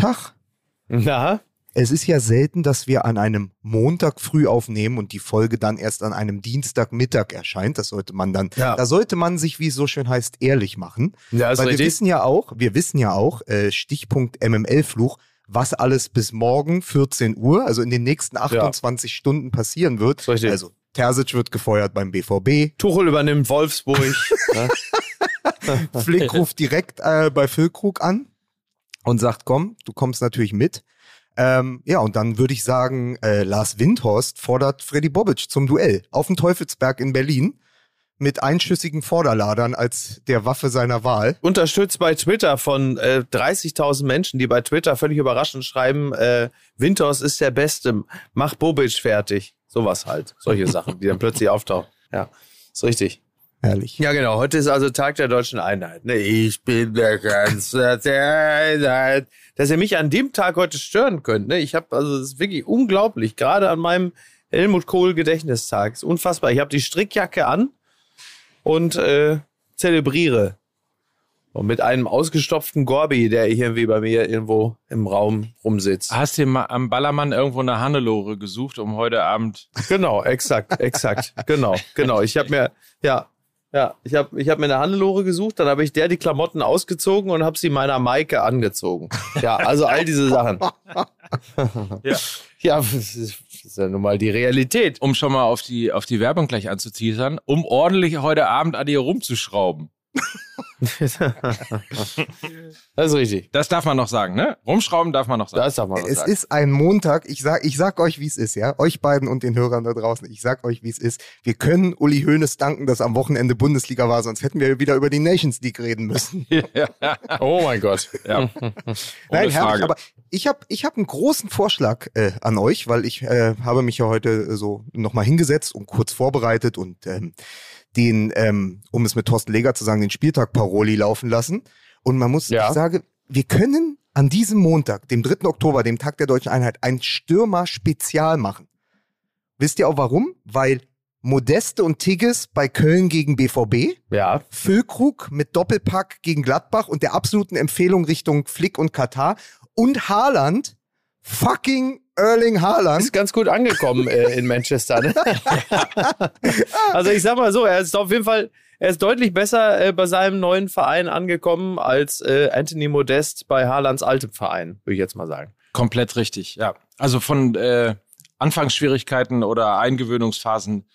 Stichtag. Na? Es ist ja selten, dass wir an einem Montag früh aufnehmen und die Folge dann erst an einem Dienstagmittag erscheint. Das sollte man dann, Ja. da sollte man sich, wie es so schön heißt, ehrlich machen. Ja, ist Weil wir wissen ja auch, wir wissen ja auch, äh, Stichpunkt MML-Fluch, was alles bis morgen 14 Uhr, also in den nächsten 28 Stunden passieren wird. Richtig. Also Terzic wird gefeuert beim BVB, Tuchel übernimmt Wolfsburg. Flick ruft direkt äh, bei Füllkrug an und sagt, komm, du kommst natürlich mit. Ähm, ja, und dann würde ich sagen, äh, Lars Windhorst fordert Freddy Bobic zum Duell auf dem Teufelsberg in Berlin mit einschüssigen Vorderladern als der Waffe seiner Wahl. Unterstützt bei Twitter von äh, 30.000 Menschen, die bei Twitter völlig überraschend schreiben, äh, Winters ist der Beste, mach Bobic fertig. Sowas halt. Solche Sachen, die dann plötzlich auftauchen. Ja, ist richtig. Herrlich. Ja, genau. Heute ist also Tag der deutschen Einheit. Ne, ich bin der Kanzler der Einheit. Dass ihr mich an dem Tag heute stören könnt. Ne? Ich habe, also es ist wirklich unglaublich. Gerade an meinem Helmut Kohl Gedächtnistag. Ist unfassbar. Ich habe die Strickjacke an und äh, zelebriere. Und mit einem ausgestopften Gorbi, der irgendwie bei mir irgendwo im Raum rumsitzt. Hast du mal am Ballermann irgendwo eine Hannelore gesucht, um heute Abend. Genau, exakt, exakt. genau, genau. Ich habe mir, ja, ja, ich habe ich hab mir eine Hannelore gesucht, dann habe ich der die Klamotten ausgezogen und habe sie meiner Maike angezogen. Ja, also all diese Sachen. Ja. Ja, das ist, ja nun mal die Realität. Um schon mal auf die, auf die Werbung gleich anzuteasern, um ordentlich heute Abend an dir rumzuschrauben. Das ist richtig. Das darf man noch sagen, ne? Rumschrauben darf man noch sagen. Das darf man noch Es sagen. ist ein Montag. Ich sag, ich sag euch, wie es ist, ja. Euch beiden und den Hörern da draußen. Ich sag euch, wie es ist. Wir können Uli Hoeneß danken, dass am Wochenende Bundesliga war, sonst hätten wir wieder über die Nations League reden müssen. Oh mein Gott. ja. Nein, Ohne herrlich, Frage. aber ich habe ich hab einen großen Vorschlag äh, an euch, weil ich äh, habe mich ja heute äh, so nochmal hingesetzt und kurz vorbereitet und ähm, den, ähm, um es mit Thorsten Leger zu sagen, den Spieltag Paroli laufen lassen. Und man muss, Ja. ich sage, wir können an diesem Montag, dem 3. Oktober, dem Tag der Deutschen Einheit, ein Stürmer-Spezial machen. Wisst ihr auch warum? Weil Modeste und Tigges bei Köln gegen BVB, Ja, Füllkrug mit Doppelpack gegen Gladbach und der absoluten Empfehlung Richtung Flick und Katar und Haaland, fucking Erling Haaland. ist ganz gut angekommen äh, in Manchester. Ne? also ich sag mal so, er ist auf jeden Fall, er ist deutlich besser äh, bei seinem neuen Verein angekommen als äh, Anthony Modest bei Haalands altem Verein, würde ich jetzt mal sagen. Komplett richtig, ja. Also von äh, Anfangsschwierigkeiten oder Eingewöhnungsphasen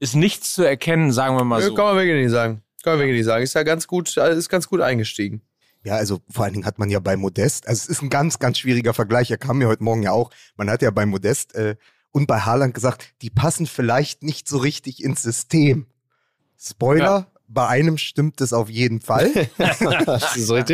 ist nichts zu erkennen, sagen wir mal Äh, so. Kann man wirklich nicht sagen. Kann man wirklich nicht sagen. Ist ja ganz gut, äh, ist ganz gut eingestiegen. Ja, also vor allen Dingen hat man ja bei Modest, also es ist ein ganz, ganz schwieriger Vergleich, er kam mir heute Morgen ja auch, man hat ja bei Modest äh, und bei Haaland gesagt, die passen vielleicht nicht so richtig ins System. Spoiler, Ja. bei einem stimmt es auf jeden Fall.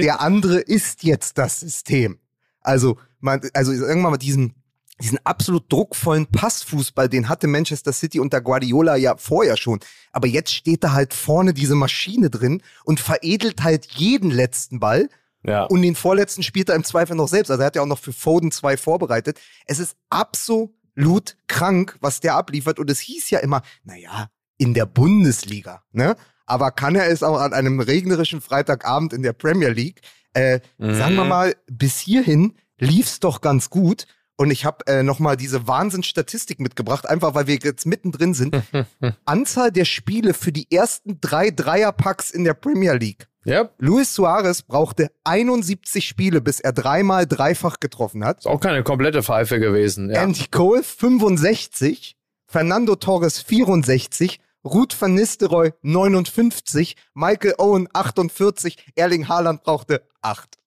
Der andere ist jetzt das System. Also, man, also irgendwann mal diesen, diesen absolut druckvollen Passfußball, den hatte Manchester City unter Guardiola ja vorher schon. Aber jetzt steht da halt vorne diese Maschine drin und veredelt halt jeden letzten Ball. Ja. Und den vorletzten spielt er im Zweifel noch selbst. Also er hat ja auch noch für Foden zwei vorbereitet. Es ist absolut krank, was der abliefert. Und es hieß ja immer, naja, in der Bundesliga, ne? Aber kann er es auch an einem regnerischen Freitagabend in der Premier League? Äh, Mhm. Sagen wir mal, bis hierhin lief's doch ganz gut. Und ich habe äh, nochmal diese Wahnsinnsstatistik mitgebracht, einfach weil wir jetzt mittendrin sind. Anzahl der Spiele für die ersten drei Dreierpacks in der Premier League. ja, Luis Suarez brauchte 71 Spiele, bis er dreimal dreifach getroffen hat. ist auch keine komplette Pfeife gewesen. Ja. Andy Cole 65, Fernando Torres 64, Ruth van Nistelrooy 59, Michael Owen 48, Erling Haaland brauchte 8.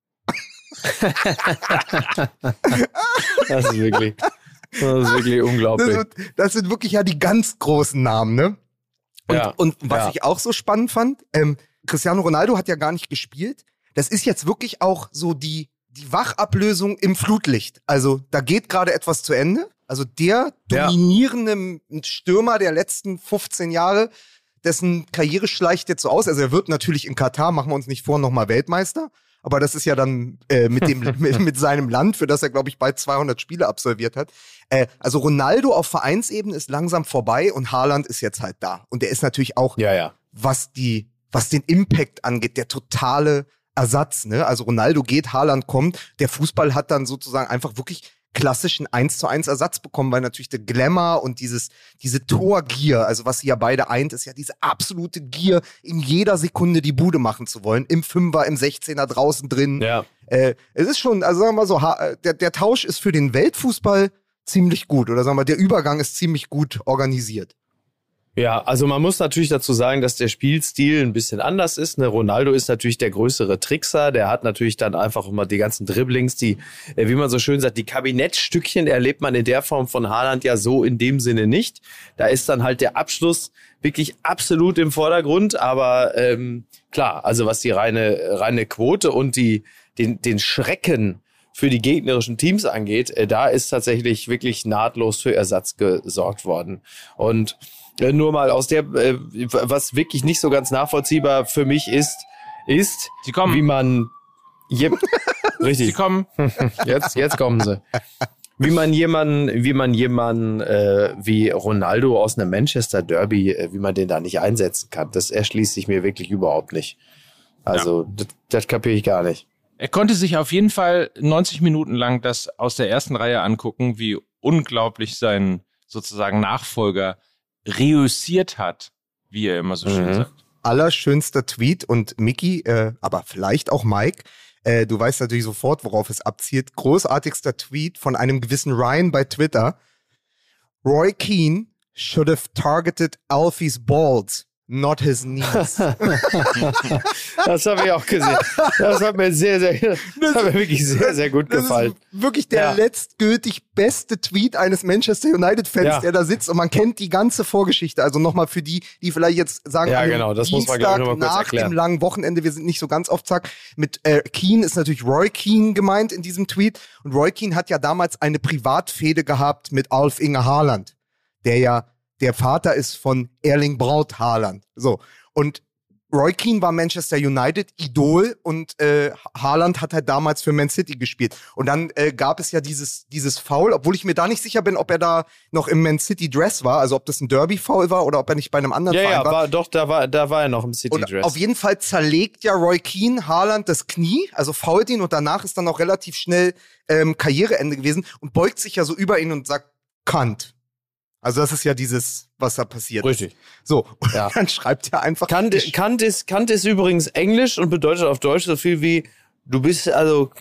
Das ist wirklich, das ist wirklich Das, unglaublich. sind- das sind wirklich ja die ganz großen Namen, ne? Und, Ja, und was ja. ich auch so spannend fand, ähm, Cristiano Ronaldo hat ja gar nicht gespielt. Das ist jetzt wirklich auch so die, die Wachablösung im Flutlicht. Also da geht gerade etwas zu Ende. Also der Ja. dominierende Stürmer der letzten 15 Jahre, dessen Karriere schleicht jetzt so aus. Also er wird natürlich in Katar, machen wir uns nicht vor, nochmal Weltmeister. Aber das ist ja dann äh, mit, dem, mit, mit seinem Land, für das er, glaube ich, bald 200 Spiele absolviert hat. Äh, also Ronaldo auf Vereinsebene ist langsam vorbei und Haaland ist jetzt halt da. Und der ist natürlich auch, Ja, ja. was die, was den Impact angeht, der totale Ersatz, ne? Also Ronaldo geht, Haaland kommt. Der Fußball hat dann sozusagen einfach wirklich klassischen 1 zu 1 Ersatz bekommen, weil natürlich der Glamour und dieses, diese Torgier, also was sie ja beide eint, ist ja diese absolute Gier, in jeder Sekunde die Bude machen zu wollen. Im Fünfer, im 16er, draußen drin. Ja. Äh, es ist schon, also sagen wir mal so, ha- der, der Tausch ist für den Weltfußball ziemlich gut. Oder sagen wir, der Übergang ist ziemlich gut organisiert. Ja, also man muss natürlich dazu sagen, dass der Spielstil ein bisschen anders ist. Ne? Ronaldo ist natürlich der größere Trickser. Der hat natürlich dann einfach immer die ganzen Dribblings, die, äh, wie man so schön sagt, die Kabinettstückchen erlebt man in der Form von Haaland ja so in dem Sinne nicht. Da ist dann halt der Abschluss wirklich absolut im Vordergrund. Aber ähm, klar, also was die reine, reine Quote und die, den, den Schrecken für die gegnerischen Teams angeht, äh, da ist tatsächlich wirklich nahtlos für Ersatz gesorgt worden. Und nur mal aus der, äh, was wirklich nicht so ganz nachvollziehbar für mich ist, ist, Sie kommen. wie man je Sie richtig kommen. jetzt jetzt kommen sie. Wie man jemanden, wie man jemanden äh, wie Ronaldo aus einem Manchester Derby, äh, wie man den da nicht einsetzen kann, das erschließt sich mir wirklich überhaupt nicht. Also das, das kapiere ich gar nicht. Er konnte sich auf jeden Fall 90 Minuten lang das aus der ersten Reihe angucken, wie unglaublich sein sozusagen Nachfolger reüssiert hat, wie er immer so schön Mhm. sagt. Allerschönster Tweet und Mickey, äh, aber vielleicht auch Mike, äh, du weißt natürlich sofort, worauf es abzielt. Großartigster Tweet von einem gewissen Ryan bei Twitter. Roy Keane should have targeted Alfie's balls, not his knees. Das habe ich auch gesehen. Das hat mir sehr, sehr, das hat mir wirklich sehr, sehr gut Das gefallen. ist wirklich der Ja. letztgültig beste Tweet eines Manchester United-Fans, Ja. der da sitzt und man kennt die ganze Vorgeschichte. Also nochmal für die, die vielleicht jetzt sagen, Ja, dem genau, das muss man, ich, Dienstag nach erklären. dem langen Wochenende, wir sind nicht so ganz auf Zack. Mit äh, Keane ist natürlich Roy Keane gemeint in diesem Tweet. Und Roy Keane hat ja damals eine Privatfehde gehabt mit Alf Inge Haaland, der ja der Vater ist von Erling Braut Haaland. So. Und Roy Keane war Manchester United Idol und äh, Haaland hat halt damals für Man City gespielt. Und dann äh, gab es ja dieses, dieses Foul, obwohl ich mir da nicht sicher bin, ob er da noch im Man City Dress war, also ob das ein Derby-Foul war oder ob er nicht bei einem anderen Ja, Verein ja, war. war, doch, da war, da war er noch im Und City-Dress. auf jeden Fall zerlegt ja Roy Keane Haaland das Knie, also fault ihn und danach ist dann auch relativ schnell ähm, Karriereende gewesen und beugt sich ja so über ihn und sagt Kant. Also das ist ja dieses, was da passiert. Richtig. So, und Ja. dann schreibt er einfach. Kant, Kant, ist, Kant ist übrigens Englisch und bedeutet auf Deutsch so viel wie, du bist also,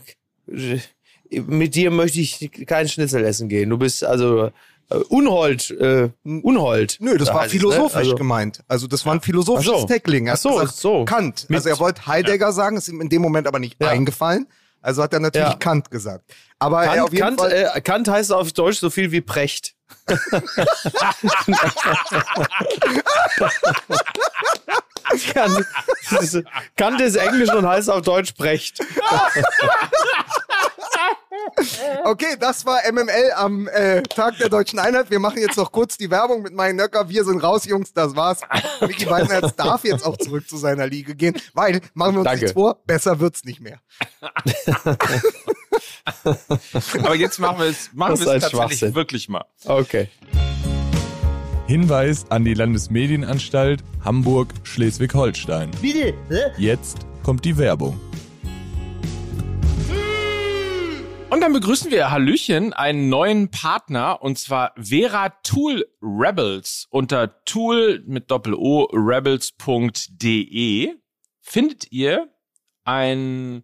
mit dir möchte ich keinen Schnitzel essen gehen. Du bist also äh, Unhold, äh, Unhold. Nö, das Da war heißt es, ne? philosophisch Also- gemeint. Also das war ein philosophisches so. Tackling. Er Ach hat so, gesagt, so. Kant. Mit- also er wollte Heidegger sagen, ist ihm in dem Moment aber nicht Ja. eingefallen. Also hat er natürlich Ja. Kant gesagt. Aber er auf Kant, jeden Kant, Fall. äh, Kant heißt auf Deutsch so viel wie Precht. Kant, das ist- Kant ist Englisch und heißt auf Deutsch Precht. Okay, das war MML am äh, Tag der Deutschen Einheit. Wir machen jetzt noch kurz die Werbung mit meinen Nöcker. Wir sind raus, Jungs, das war's. Micky Beisenherz darf jetzt auch zurück zu seiner Liga gehen, weil, machen wir uns Danke. nichts vor, besser wird's nicht mehr. Aber jetzt machen wir es, machen wir es tatsächlich wirklich mal. Okay. Hinweis an die Landesmedienanstalt Hamburg-Schleswig-Holstein. Bitte? Hä? Jetzt kommt die Werbung. Und dann begrüßen wir Hallöchen, einen neuen Partner, und zwar Vera Tool Rebels. Unter tool mit Doppel-O rebels.de findet ihr ein,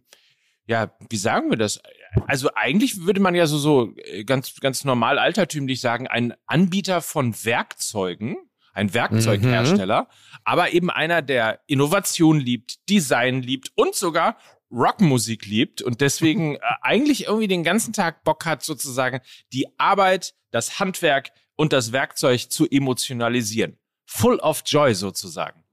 ja, wie sagen wir das? Also eigentlich würde man ja so, so äh, ganz, ganz normal altertümlich sagen, ein Anbieter von Werkzeugen, ein Werkzeughersteller, aber eben einer, der Innovation liebt, Design liebt und sogar Rockmusik liebt und deswegen äh, eigentlich irgendwie den ganzen Tag Bock hat, sozusagen die Arbeit, das Handwerk und das Werkzeug zu emotionalisieren. Full of joy sozusagen.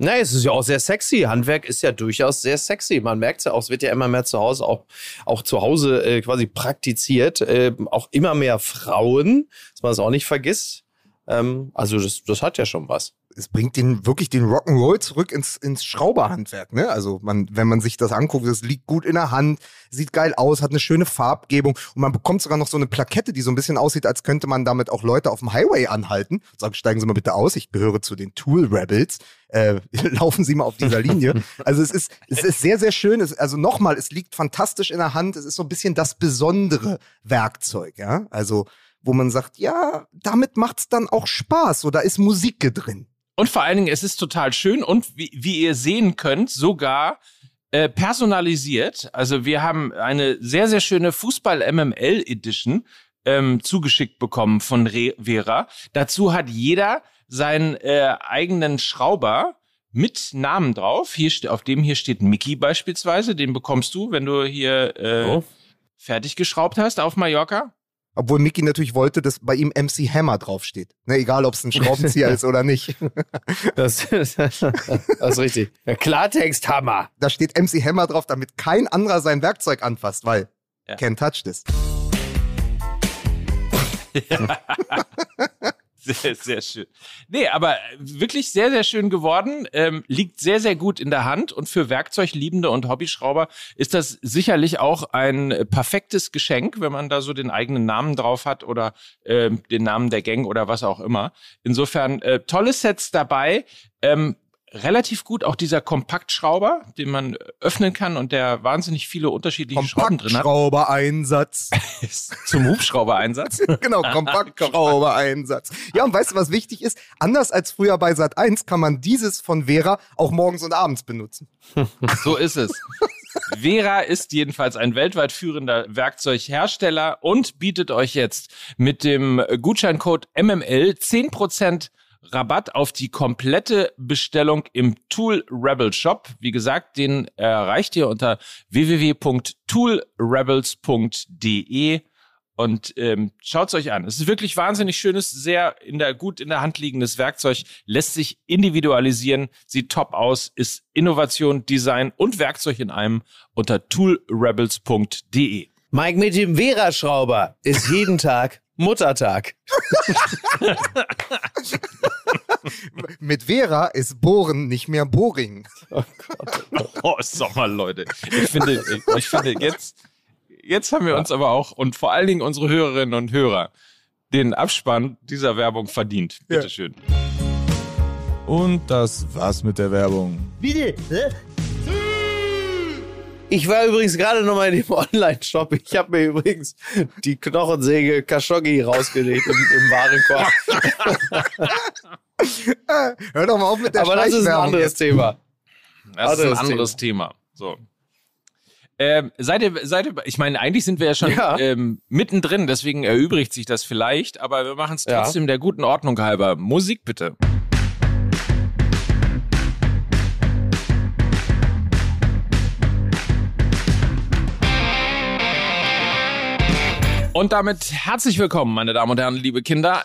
Na, es ist ja auch sehr sexy. Handwerk ist ja durchaus sehr sexy. Man merkt ja auch, es wird ja immer mehr zu Hause, auch, auch zu Hause äh, quasi praktiziert. Äh, auch immer mehr Frauen, dass man das auch nicht vergisst. Ähm, also das, das hat ja schon was. es bringt den wirklich den Rock'n'Roll zurück ins, ins Schrauberhandwerk. Ne? Also man, wenn man sich das anguckt, das liegt gut in der Hand, sieht geil aus, hat eine schöne Farbgebung und man bekommt sogar noch so eine Plakette, die so ein bisschen aussieht, als könnte man damit auch Leute auf dem Highway anhalten. Sagen, steigen Sie mal bitte aus, ich gehöre zu den Tool Rebels. Äh, laufen Sie mal auf dieser Linie. Also es ist, es ist sehr, sehr schön. Es, also nochmal, es liegt fantastisch in der Hand. Es ist so ein bisschen das besondere Werkzeug, ja. Also wo man sagt, ja, damit macht's dann auch Spaß. So, da ist Musik drin. Und vor allen Dingen, es ist total schön und wie, wie ihr sehen könnt, sogar äh, personalisiert. Also wir haben eine sehr, sehr schöne Fußball-MML-Edition ähm, zugeschickt bekommen von Re Vera. Dazu hat jeder seinen äh, eigenen Schrauber mit Namen drauf. Hier auf dem hier steht Mickey beispielsweise. Den bekommst du, wenn du hier äh, Oh. fertig geschraubt hast auf Mallorca. Obwohl Mickey natürlich wollte, dass bei ihm MC Hammer draufsteht. Ne, egal, ob es ein Schraubenzieher ist oder nicht. Das, das, das ist richtig. Der Klartext-Hammer. Da steht MC Hammer drauf, damit kein anderer sein Werkzeug anfasst, weil Ja. can't touch this. Sehr, sehr schön. Nee, aber wirklich sehr, sehr schön geworden. Ähm, liegt sehr, sehr gut in der Hand. Und für Werkzeugliebende und Hobbyschrauber ist das sicherlich auch ein äh, perfektes Geschenk, wenn man da so den eigenen Namen drauf hat oder ähm, den Namen der Gang oder was auch immer. Insofern äh, tolle Sets dabei. Ähm, relativ gut auch dieser Kompaktschrauber, den man öffnen kann und der wahnsinnig viele unterschiedliche Schrauben drin hat. Kompaktschrauber-Einsatz. Zum Hubschrauber-Einsatz. genau, Kompaktschrauber-Einsatz. Ja, und weißt du, was wichtig ist? Anders als früher bei Sat 1 kann man dieses von Vera auch morgens und abends benutzen. So ist es. Vera ist jedenfalls ein weltweit führender Werkzeughersteller und bietet euch jetzt mit dem Gutscheincode MML 10% Rabatt auf die komplette Bestellung im Tool Rebel Shop. Wie gesagt, den erreicht ihr unter www.toolrebels.de und ähm, schaut's euch an. Es ist wirklich wahnsinnig schönes, sehr in der gut in der Hand liegendes Werkzeug, lässt sich individualisieren, sieht top aus, ist Innovation, Design und Werkzeug in einem unter toolrebels.de. Mike mit dem Vera-Schrauber ist jeden Tag Muttertag. Mit Vera ist Bohren nicht mehr Boring. Oh, sag mal, Leute. Ich finde, ich, ich finde jetzt, jetzt haben wir uns aber auch und vor allen Dingen unsere Hörerinnen und Hörer den Abspann dieser Werbung verdient. Ja. Bitteschön. Und das war's mit der Werbung. Ich war übrigens gerade noch mal in dem Online-Shop. Ich habe mir übrigens die Knochensäge Khashoggi rausgelegt im, im Warenkorb. Hör doch mal auf mit der Aber das ist ein anderes. Thema. Das ist ein Anderes anderes Thema. So. Ähm, seid ihr, seid ihr, ich meine, eigentlich sind wir ja schon Ja. Ähm, mittendrin, deswegen erübrigt sich das vielleicht, aber wir machen es Ja. trotzdem der guten Ordnung halber. Musik bitte. Und damit herzlich willkommen, meine Damen und Herren, liebe Kinder,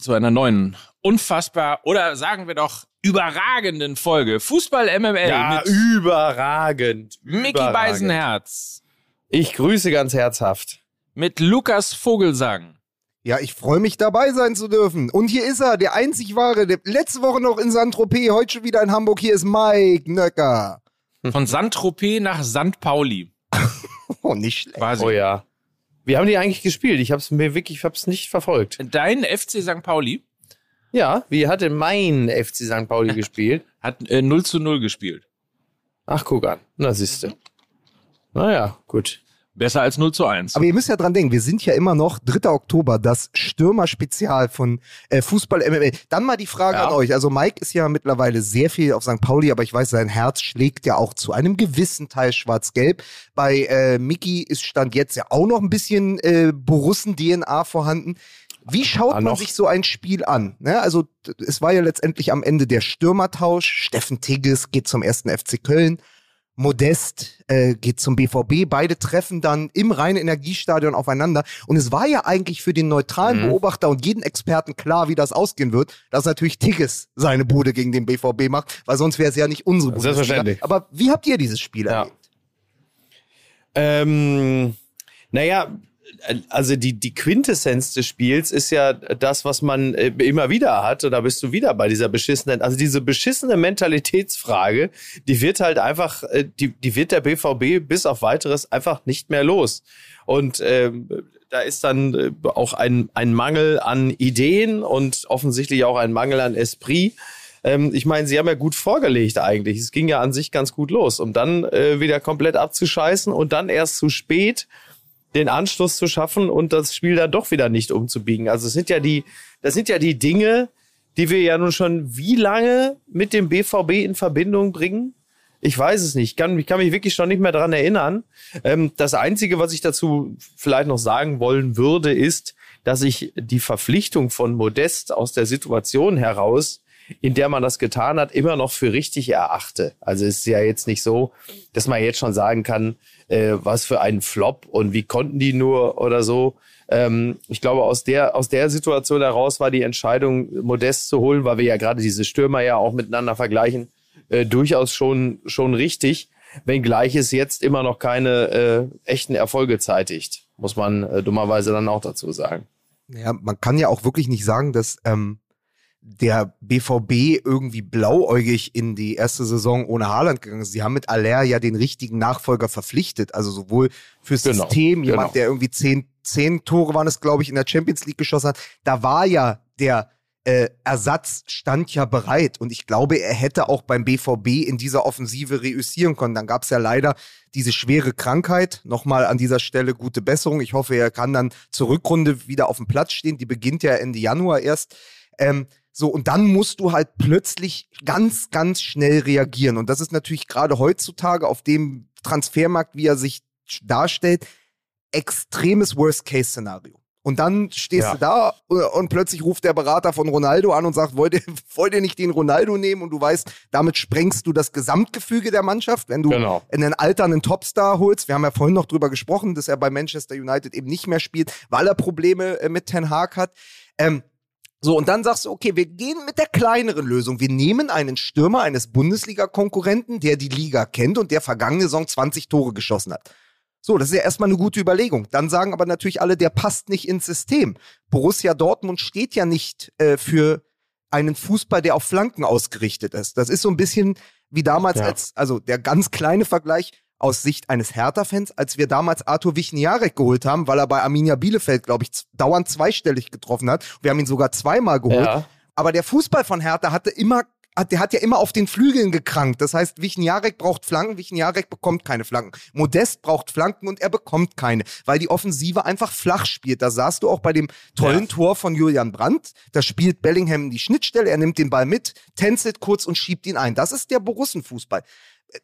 zu einer neuen, unfassbar oder sagen wir doch überragenden Folge Fußball MML Ja, mit überragend. Mickey überragend. Beisenherz, Ich grüße ganz herzhaft. mit Lukas Vogelsang, Ja, ich freue mich dabei sein zu dürfen. Und hier ist er, der einzig wahre, der letzte Woche noch in Saint-Tropez, heute schon wieder in Hamburg. Hier ist Mike Nöcker. von Saint-Tropez nach St. Pauli. Oh, nicht schlecht. Quasi. Oh ja. Wie haben die eigentlich gespielt? Ich habe es mir wirklich, ich habe es nicht verfolgt. Dein FC St. Pauli Ja, wie hat denn mein FC St. Pauli gespielt? hat äh, 0 zu 0 gespielt. Ach, guck an. Na, siehste. Naja, gut. Besser als 0 zu 1. Aber ihr müsst ja dran denken, wir sind ja immer noch 3. Oktober, das Stürmer-Spezial von äh, Fußball MML. Dann mal die Frage Ja. an euch. Also Mike ist ja mittlerweile sehr viel auf St. Pauli, aber ich weiß, sein Herz schlägt ja auch zu einem gewissen Teil schwarz-gelb. Bei äh, Mickey ist Stand jetzt ja auch noch ein bisschen äh, Borussen-DNA vorhanden. Wie schaut Ah, man noch. sich so ein Spiel an? Ne? Also es war ja letztendlich am Ende der Stürmertausch. Steffen Tigges geht zum ersten FC Köln. Modest äh, geht zum BVB. Beide treffen dann im reinen Energiestadion aufeinander. Und es war ja eigentlich für den neutralen Mhm. Beobachter und jeden Experten klar, wie das ausgehen wird, dass natürlich Tigges seine Bude gegen den BVB macht, weil sonst wäre es ja nicht unsere Bude. Selbstverständlich. Aber wie habt ihr dieses Spiel Ja. erlebt? Ähm, naja, also die, die Quintessenz des Spiels ist ja das, was man äh, immer wieder hat. Und da bist du wieder bei dieser beschissenen, also diese beschissene Mentalitätsfrage, die wird halt einfach, äh, die, die wird der BVB bis auf weiteres einfach nicht mehr los. Und ähm, da ist dann äh, auch ein, ein Mangel an Ideen und offensichtlich auch ein Mangel an Esprit. Ähm, ich meine, sie haben ja gut vorgelegt eigentlich. Es ging ja an sich ganz gut los, um dann äh, wieder komplett abzuscheißen und dann erst zu spät den Anschluss zu schaffen und das Spiel dann doch wieder nicht umzubiegen. Also es sind ja die, das sind ja die Dinge, die wir ja nun schon wie lange mit dem BVB in Verbindung bringen? Ich weiß es nicht. Ich kann, ich kann mich wirklich schon nicht mehr daran erinnern. Ähm, das Einzige, was ich dazu vielleicht noch sagen wollen würde, ist, dass ich die Verpflichtung von Modest aus der Situation heraus in der man das getan hat, immer noch für richtig erachte. Also es ist ja jetzt nicht so, dass man jetzt schon sagen kann, äh, was für ein Flop und wie konnten die nur oder so. Ähm, ich glaube, aus der, aus der Situation heraus war die Entscheidung, Modest zu holen, weil wir ja gerade diese Stürmer ja auch miteinander vergleichen, äh, durchaus schon, schon richtig, wenngleich es jetzt immer noch keine äh, echten Erfolge zeitigt, muss man äh, dummerweise dann auch dazu sagen. Ja, man kann ja auch wirklich nicht sagen, dass ähm, der BVB irgendwie blauäugig in die erste Saison ohne Haaland gegangen ist. Sie haben mit Aller ja den richtigen Nachfolger verpflichtet. Also sowohl fürs genau, System, jemand, genau. der irgendwie zehn, zehn Tore waren es, glaube ich, in der Champions League geschossen hat. Da war ja der äh, Ersatz stand ja bereit. Und ich glaube, er hätte auch beim BVB in dieser Offensive reüssieren können. Dann gab es ja leider diese schwere Krankheit. Nochmal an dieser Stelle gute Besserung. Ich hoffe, er kann dann zur Rückrunde wieder auf dem Platz stehen. Die beginnt ja Ende Januar erst. Ähm, so, und dann musst du halt plötzlich ganz, ganz schnell reagieren. Und das ist natürlich gerade heutzutage auf dem Transfermarkt, wie er sich darstellt, extremes Worst-Case-Szenario. Und dann stehst ja. du da und plötzlich ruft der Berater von Ronaldo an und sagt, wollt ihr, wollt ihr nicht den Ronaldo nehmen? Und du weißt, damit sprengst du das Gesamtgefüge der Mannschaft, wenn du genau. einen alternden Topstar holst. Wir haben ja vorhin noch drüber gesprochen, dass er bei Manchester United eben nicht mehr spielt, weil er Probleme äh, mit Ten Hag hat. Ähm, so, und dann sagst du, okay, wir gehen mit der kleineren Lösung. Wir nehmen einen Stürmer eines Bundesliga-Konkurrenten, der die Liga kennt und der vergangene Saison 20 Tore geschossen hat. So, das ist ja erstmal eine gute Überlegung. Dann sagen aber natürlich alle, der passt nicht ins System. Borussia Dortmund steht ja nicht äh, für einen Fußball, der auf Flanken ausgerichtet ist. Das ist so ein bisschen wie damals ja. als, also der ganz kleine Vergleich, aus Sicht eines Hertha-Fans, als wir damals Arthur Wichniarek geholt haben, weil er bei Arminia Bielefeld, glaube ich, dauernd zweistellig getroffen hat. Wir haben ihn sogar zweimal geholt. Ja. Aber der Fußball von Hertha hatte immer der hat ja immer auf den Flügeln gekrankt. Das heißt, Wichniarek braucht Flanken, Wichniarek bekommt keine Flanken. Modest braucht Flanken und er bekommt keine, weil die Offensive einfach flach spielt. Da sahst du auch bei dem tollen ja. Tor von Julian Brandt. Da spielt Bellingham in die Schnittstelle, er nimmt den Ball mit, tänzelt kurz und schiebt ihn ein. Das ist der Borussenfußball.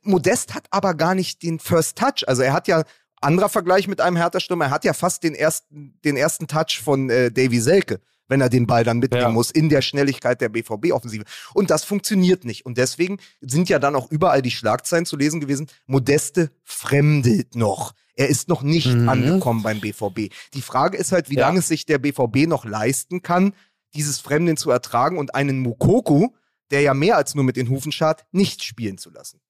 Modest hat aber gar nicht den First Touch. Also er hat ja anderer Vergleich mit einem Hertha-Stürmer, er hat ja fast den ersten, den ersten Touch von äh, Davy Selke, wenn er den Ball dann mitnehmen ja. muss in der Schnelligkeit der BVB-Offensive. Und das funktioniert nicht. Und deswegen sind ja dann auch überall die Schlagzeilen zu lesen gewesen, Modeste fremdelt noch. Er ist noch nicht mhm. angekommen beim BVB. Die Frage ist halt, wie ja. lange es sich der BVB noch leisten kann, dieses Fremden zu ertragen und einen Mukoku, der ja mehr als nur mit den Hufen schart, nicht spielen zu lassen.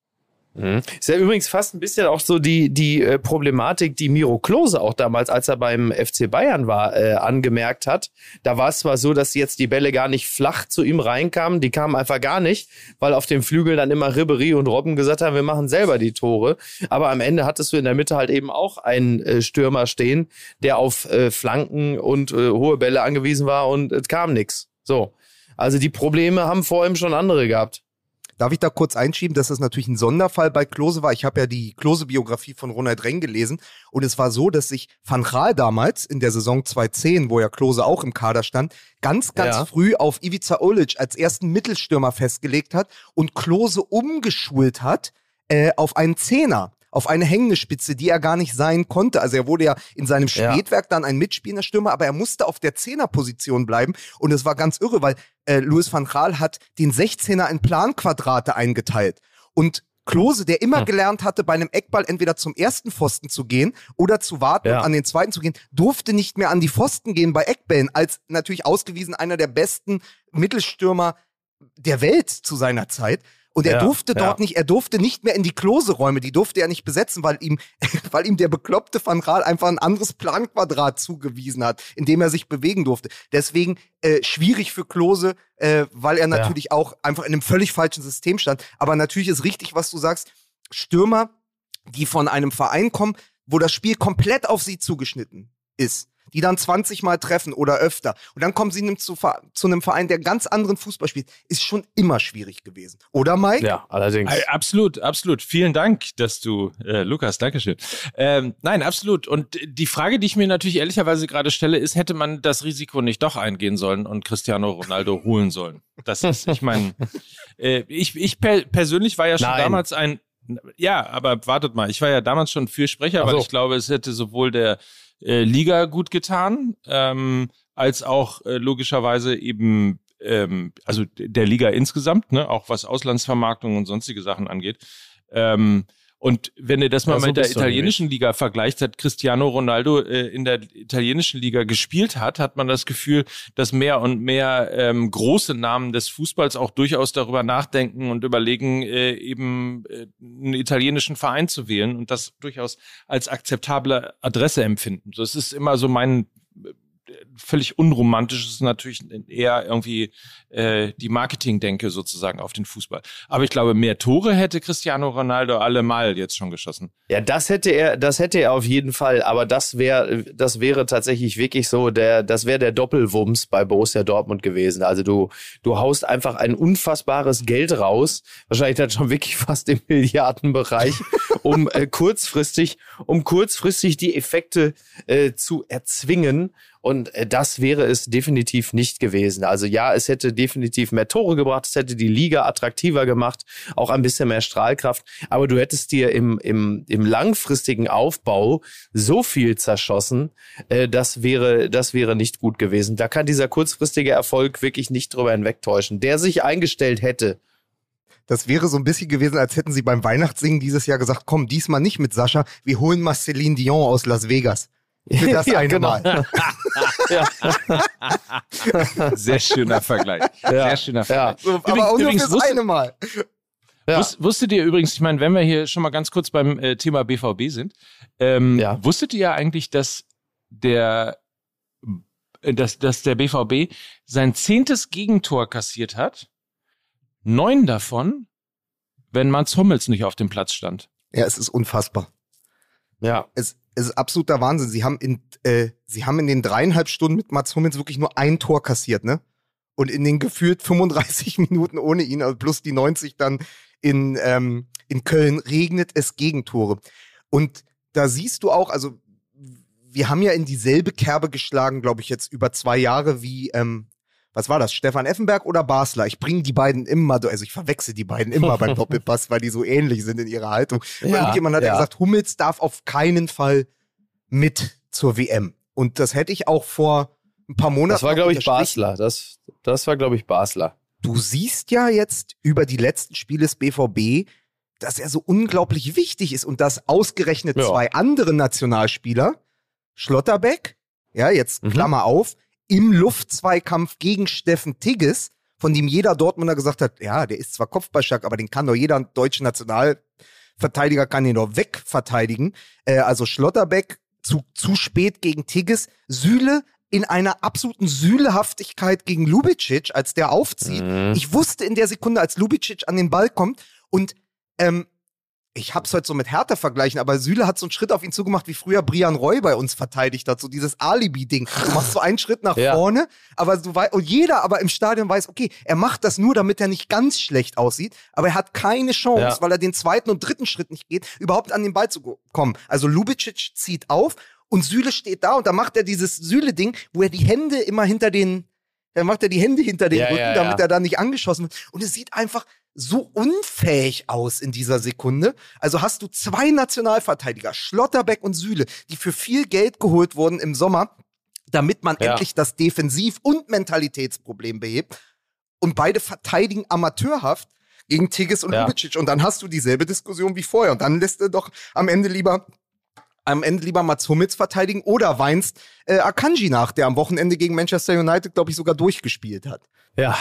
Mhm. Ist ja übrigens fast ein bisschen auch so die, die äh, Problematik, die Miro Klose auch damals, als er beim FC Bayern war, äh, angemerkt hat. Da war es zwar so, dass jetzt die Bälle gar nicht flach zu ihm reinkamen, die kamen einfach gar nicht, weil auf dem Flügel dann immer Ribery und Robben gesagt haben, wir machen selber die Tore. Aber am Ende hattest du in der Mitte halt eben auch einen äh, Stürmer stehen, der auf äh, Flanken und äh, hohe Bälle angewiesen war und es kam nichts. So. Also die Probleme haben vor ihm schon andere gehabt. Darf ich da kurz einschieben, dass das natürlich ein Sonderfall bei Klose war? Ich habe ja die Klose-Biografie von Ronald Reng gelesen und es war so, dass sich Van Gaal damals in der Saison 2010, wo ja Klose auch im Kader stand, ganz, ganz ja. früh auf Ivica Olic als ersten Mittelstürmer festgelegt hat und Klose umgeschult hat äh, auf einen Zehner auf eine hängende Spitze, die er gar nicht sein konnte. Also er wurde ja in seinem Spätwerk dann ein mitspielender Stürmer, aber er musste auf der Zehnerposition bleiben und es war ganz irre, weil äh, Louis van Gaal hat den 16er in Planquadrate eingeteilt und Klose, der immer hm. gelernt hatte, bei einem Eckball entweder zum ersten Pfosten zu gehen oder zu warten ja. und an den zweiten zu gehen, durfte nicht mehr an die Pfosten gehen bei Eckbällen, als natürlich ausgewiesen einer der besten Mittelstürmer der Welt zu seiner Zeit. Und er Ja, durfte ja. dort nicht, er durfte nicht mehr in die Klose-Räume, die durfte er nicht besetzen, weil ihm, weil ihm der bekloppte Van Gaal einfach ein anderes Planquadrat zugewiesen hat, in dem er sich bewegen durfte. Deswegen äh, schwierig für Klose, äh, weil er natürlich auch einfach in einem völlig falschen System stand. Aber natürlich ist richtig, was du sagst. Stürmer, die von einem Verein kommen, wo das Spiel komplett auf sie zugeschnitten ist, die dann 20 Mal treffen oder öfter und dann kommen sie zu, zu einem Verein, der ganz anderen Fußball spielt, ist schon immer schwierig gewesen. Oder Mike? Ja, allerdings. Absolut, absolut. Vielen Dank, dass du, äh, Lukas, Dankeschön. Ähm, nein, absolut. Und die Frage, die ich mir natürlich ehrlicherweise gerade stelle, ist, hätte man das Risiko nicht doch eingehen sollen und Cristiano Ronaldo holen sollen? Das ist, ich meine, äh, ich, ich per persönlich war ja schon Nein. damals ein, ja, aber wartet mal, ich war ja damals schon Fürsprecher, Ach weil so. ich glaube, es hätte sowohl der äh, Liga gut getan, ähm, als auch äh, logischerweise eben ähm, also der Liga insgesamt, ne, auch was Auslandsvermarktung und sonstige Sachen angeht. Ähm, und wenn ihr das mal Ja, so mit der italienischen Liga vergleicht, hat Cristiano Ronaldo äh, in der italienischen Liga gespielt hat, hat man das Gefühl, dass mehr und mehr ähm, große Namen des Fußballs auch durchaus darüber nachdenken und überlegen, äh, eben äh, einen italienischen Verein zu wählen und das durchaus als akzeptable Adresse empfinden. So, es ist immer so mein völlig unromantisch ist natürlich eher irgendwie äh, die Marketingdenke sozusagen auf den Fußball. Aber ich glaube, mehr Tore hätte Cristiano Ronaldo allemal jetzt schon geschossen. Ja, das hätte er, das hätte er auf jeden Fall, aber das wäre, das wäre tatsächlich wirklich so der, das wäre der Doppelwumms bei Borussia Dortmund gewesen. Also du, du haust einfach ein unfassbares Geld raus, wahrscheinlich dann schon wirklich fast im Milliardenbereich, um äh, kurzfristig, um kurzfristig die Effekte äh, zu erzwingen. Und äh, das wäre es definitiv nicht gewesen. Also ja, es hätte definitiv mehr Tore gebracht, es hätte die Liga attraktiver gemacht, auch ein bisschen mehr Strahlkraft. Aber du hättest dir im, im, im langfristigen Aufbau so viel zerschossen, äh, das wäre, das wäre nicht gut gewesen. Da kann dieser kurzfristige Erfolg wirklich nicht drüber hinwegtäuschen. Der sich eingestellt hätte, Das wäre so ein bisschen gewesen, als hätten sie beim Weihnachtssingen dieses Jahr gesagt, komm, diesmal nicht mit Sascha, wir holen mal Celine Dion aus Las Vegas. Für das Ja, eine genau. Mal. Sehr schöner Vergleich. Sehr schöner Vergleich. So, aber auch nur fürs wusste- eine Mal. Ja. Wus- wusstet ihr übrigens, ich meine, wenn wir hier schon mal ganz kurz beim äh, Thema BVB sind, ähm, Ja. wusstet ihr eigentlich, dass der, äh, dass, dass der BVB sein zehntes Gegentor kassiert hat? Neun davon, wenn Mats Hummels nicht auf dem Platz stand. Ja, es ist unfassbar. ja, Es, es ist absoluter Wahnsinn. Sie haben in, äh, sie haben in den dreieinhalb Stunden mit Mats Hummels wirklich nur ein Tor kassiert, ne? Und in den gefühlt 35 Minuten ohne ihn, also plus die 90 dann in, ähm, in Köln, regnet es Gegentore. Und da siehst du auch, also wir haben ja in dieselbe Kerbe geschlagen, glaube ich, jetzt über zwei Jahre wie, ähm, was war das, Stefan Effenberg oder Basler? Ich bringe die beiden immer, also ich verwechsel die beiden immer beim Doppelpass, weil die so ähnlich sind in ihrer Haltung. Ja, Irgendjemand hat ja ja. gesagt, Hummels darf auf keinen Fall mit zur WM. Und das hätte ich auch vor ein paar Monaten. das war, glaube ich. Basler. Das, das war, glaube ich, Basler. Du siehst ja jetzt über die letzten Spiele des BVB, dass er so unglaublich wichtig ist und dass ausgerechnet Ja. zwei andere Nationalspieler, Schlotterbeck, ja, jetzt Mhm. Klammer auf, im Luftzweikampf gegen Steffen Tigges, von dem jeder Dortmunder gesagt hat, ja, der ist zwar kopfballstark, aber den kann doch jeder deutsche Nationalverteidiger kann den doch wegverteidigen. Äh, also Schlotterbeck zu, zu spät gegen Tigges, Süle in einer absoluten Sühlehaftigkeit gegen Lubicic, als der aufzieht. Mhm. Ich wusste in der Sekunde, als Lubicic an den Ball kommt und ähm, ich hab's heute so mit Hertha vergleichen, aber Süle hat so einen Schritt auf ihn zugemacht, wie früher Brian Roy bei uns verteidigt hat, so dieses Alibi-Ding. Du machst so einen Schritt nach Ja. vorne, aber du weißt, und jeder aber im Stadion weiß, okay, er macht das nur, damit er nicht ganz schlecht aussieht, aber er hat keine Chance, Ja. weil er den zweiten und dritten Schritt nicht geht, überhaupt an den Ball zu kommen. Also Lubicic zieht auf und Süle steht da und da macht er dieses Süle-Ding, wo er die Hände immer hinter den, dann macht er die Hände hinter den Ja, Rücken, damit er da nicht angeschossen wird. Und es sieht einfach so unfähig aus in dieser Sekunde. Also hast du zwei Nationalverteidiger, Schlotterbeck und Süle, die für viel Geld geholt wurden im Sommer, damit man Ja. endlich das Defensiv- und Mentalitätsproblem behebt. Und beide verteidigen amateurhaft gegen Tigges und Ja. Lubicic. Und dann hast du dieselbe Diskussion wie vorher. Und dann lässt er doch am Ende lieber am Ende lieber Mats Hummels verteidigen oder weinst äh, Akanji nach, der am Wochenende gegen Manchester United, glaube ich, sogar durchgespielt hat. Ja.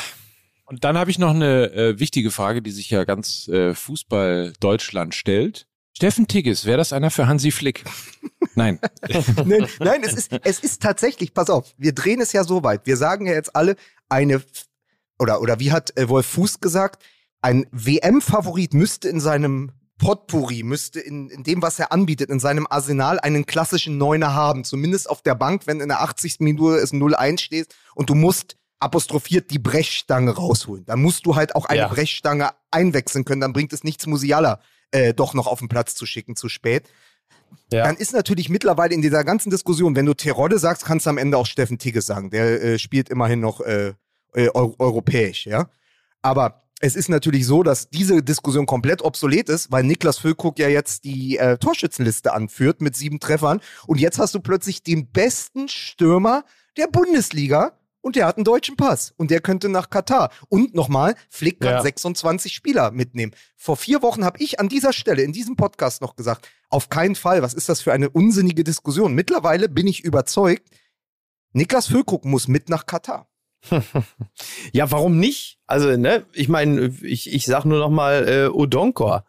Und dann habe ich noch eine äh, wichtige Frage, die sich ja ganz äh, Fußball Deutschland stellt. Steffen Tigges, wäre das einer für Hansi Flick? Nein. nein, nein, es ist, es ist tatsächlich, pass auf, wir drehen es ja so weit. Wir sagen ja jetzt alle, eine, oder, oder wie hat äh, Wolf Fuß gesagt, ein WM-Favorit müsste in seinem Potpourri, müsste in, in dem, was er anbietet, in seinem Arsenal einen klassischen Neuner haben. Zumindest auf der Bank, wenn in der 80. Minute es 0-1 steht und du musst apostrophiert die Brechstange rausholen. Dann musst du halt auch eine ja. Brechstange einwechseln können. Dann bringt es nichts, Musiala äh, doch noch auf den Platz zu schicken, zu spät. Ja. Dann ist natürlich mittlerweile in dieser ganzen Diskussion, wenn du Terodde sagst, kannst du am Ende auch Steffen Tigges sagen. Der äh, spielt immerhin noch äh, äh, europäisch, ja. Aber es ist natürlich so, dass diese Diskussion komplett obsolet ist, weil Niklas Füllkrug ja jetzt die äh, Torschützenliste anführt mit sieben Treffern. Und jetzt hast du plötzlich den besten Stürmer der Bundesliga und der hat einen deutschen Pass und der könnte nach Katar. Und nochmal, Flick kann ja. 26 Spieler mitnehmen. Vor vier Wochen habe ich an dieser Stelle in diesem Podcast noch gesagt, auf keinen Fall, was ist das für eine unsinnige Diskussion? Mittlerweile bin ich überzeugt, Niklas Füllkrug muss mit nach Katar. ja, warum nicht? Also, ne, ich meine, ich, ich sag nur noch mal äh, Odonkor.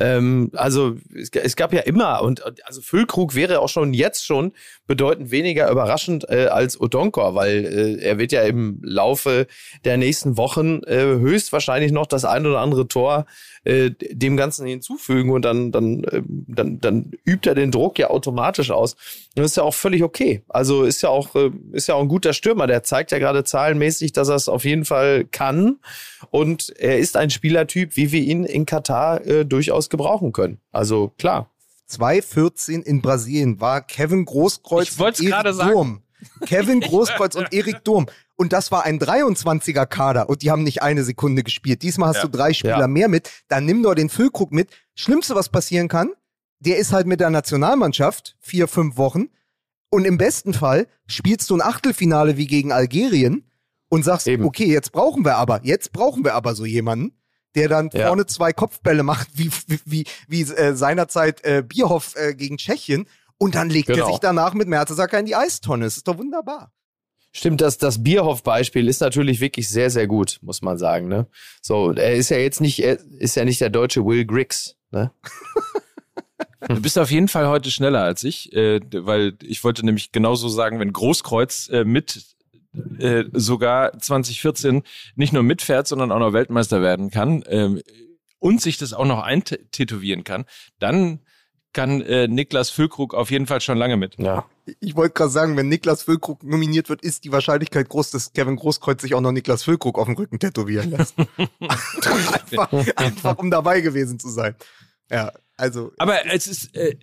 Ähm, also es, es, gab ja immer und also Füllkrug wäre auch schon jetzt schon bedeutend weniger überraschend äh, als Odonkor, weil äh, er wird ja im Laufe der nächsten Wochen äh, höchstwahrscheinlich noch das ein oder andere Tor äh, dem Ganzen hinzufügen und dann, dann, äh, dann, dann übt er den Druck ja automatisch aus. Und das ist ja auch völlig okay. Also ist ja auch, äh, ist ja auch ein guter Stürmer. Der zeigt ja gerade zahlenmäßig, dass er es auf jeden Fall kann. Und er ist ein Spielertyp, wie wir ihn in Katar äh, durchaus gebrauchen können. Also klar. 2-14 in Brasilien war Kevin Großkreuz ich und Erik Durm. Kevin Großkreuz und Erik Durm. Und das war ein 23er Kader und die haben nicht eine Sekunde gespielt. Diesmal hast ja. du drei Spieler ja. mehr mit. Dann nimm doch den Füllkrug mit. Schlimmste, was passieren kann, der ist halt mit der Nationalmannschaft vier, fünf Wochen. Und im besten Fall spielst du ein Achtelfinale wie gegen Algerien und sagst, Eben. okay, jetzt brauchen wir aber, jetzt brauchen wir aber so jemanden, der dann ja. vorne zwei Kopfbälle macht, wie, wie, wie, wie äh, seinerzeit äh, Bierhoff äh, gegen Tschechien. Und dann legt genau. er sich danach mit Mertesacker in die Eistonne. Das ist doch wunderbar. Stimmt, das, das Bierhoff-Beispiel ist natürlich wirklich sehr, sehr gut, muss man sagen. Ne? So, er ist ja jetzt nicht, er ist ja nicht der deutsche Will Griggs. Ne? Du bist auf jeden Fall heute schneller als ich, äh, weil ich wollte nämlich genauso sagen, wenn Großkreuz äh, mit äh, sogar 2014 nicht nur mitfährt, sondern auch noch Weltmeister werden kann ähm, und sich das auch noch eintätowieren kann, dann kann äh, Niklas Füllkrug auf jeden Fall schon lange mit. Ja. Ich wollte gerade sagen, wenn Niklas Füllkrug nominiert wird, ist die Wahrscheinlichkeit groß, dass Kevin Großkreuz sich auch noch Niklas Füllkrug auf dem Rücken tätowieren lässt. einfach, einfach, um dabei gewesen zu sein. Ja, also. Aber es ist, äh,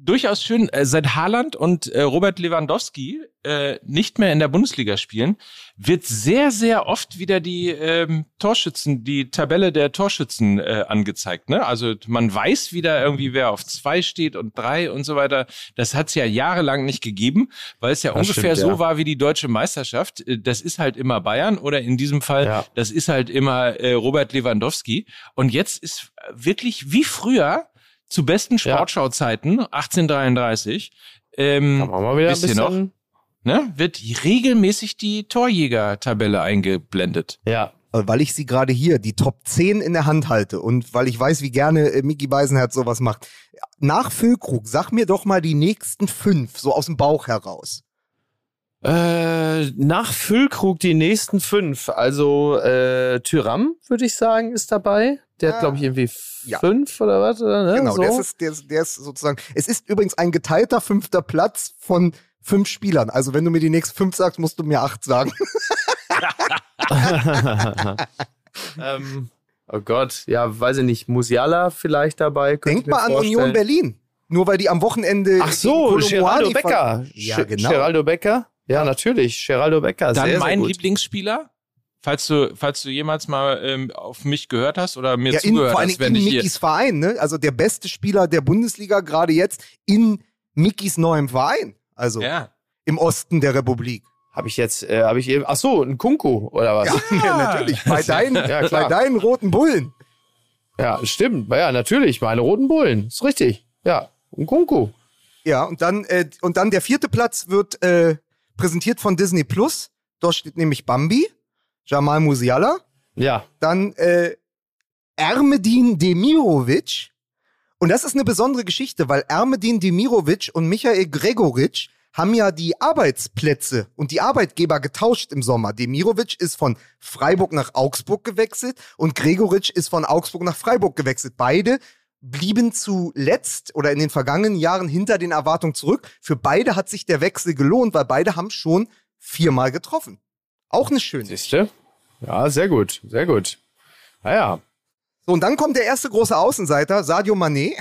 durchaus schön, äh, seit Haaland und äh, Robert Lewandowski äh, nicht mehr in der Bundesliga spielen, wird sehr, sehr oft wieder die ähm, Torschützen, die Tabelle der Torschützen äh, angezeigt. Ne? Also man weiß wieder irgendwie, wer auf zwei steht und drei und so weiter. Das hat es ja jahrelang nicht gegeben, weil es ja das ungefähr stimmt, so ja. war wie die deutsche Meisterschaft. Äh, das ist halt immer Bayern oder in diesem Fall, ja. das ist halt immer äh, Robert Lewandowski. Und jetzt ist wirklich wie früher zu besten Sportschauzeiten, 1833, ähm, Kann man mal wieder ein bisschen noch, ne, wird regelmäßig die Torjäger-Tabelle eingeblendet. Ja. Weil ich sie gerade hier, die Top 10 in der Hand halte und weil ich weiß, wie gerne äh, Mickey Beisenherz sowas macht. Nach Füllkrug, sag mir doch mal die nächsten fünf, so aus dem Bauch heraus. Äh, nach Füllkrug die nächsten fünf. Also äh, Tyram, würde ich sagen, ist dabei. Der ja. hat, glaube ich, irgendwie ja. fünf oder was? Oder, ne? Genau, so. der, ist, der, ist, der ist sozusagen. Es ist übrigens ein geteilter fünfter Platz von fünf Spielern. Also wenn du mir die nächsten fünf sagst, musst du mir acht sagen. ähm, oh Gott, ja, weiß ich nicht. Musiala vielleicht dabei. Denk mal an Union Berlin. Nur weil die am Wochenende. Ach so, Geraldo Becker. Ja, genau. Geraldo Becker. Ja, natürlich. Geraldo Becker. Dann sehr, mein sehr Lieblingsspieler? Falls du, falls du jemals mal ähm, auf mich gehört hast oder mir ja, zugehört in, vor allem hast, wenn in Mickys Verein, ne? Also der beste Spieler der Bundesliga gerade jetzt in Mickys neuem Verein. Also ja. im Osten der Republik. Habe ich jetzt, äh, habe ich eben, ach so, ein Kunku oder was? Ja, ja natürlich. Bei deinen, ja, bei deinen roten Bullen. Ja, stimmt. Ja, natürlich. Meine roten Bullen. Ist richtig. Ja, ein Kunku. Ja, und dann, äh, und dann der vierte Platz wird äh, präsentiert von Disney Plus. Dort steht nämlich Bambi. Jamal Musiala. Ja. Dann äh, Ermedin Demirovic. Und das ist eine besondere Geschichte, weil Ermedin Demirovic und Michael Gregoritsch haben ja die Arbeitsplätze und die Arbeitgeber getauscht im Sommer. Demirovic ist von Freiburg nach Augsburg gewechselt und Gregoritsch ist von Augsburg nach Freiburg gewechselt. Beide blieben zuletzt oder in den vergangenen Jahren hinter den Erwartungen zurück. Für beide hat sich der Wechsel gelohnt, weil beide haben schon viermal getroffen. Auch eine schöne. Siehste? Ja, sehr gut, sehr gut. Naja. So, und dann kommt der erste große Außenseiter, Sadio Mané.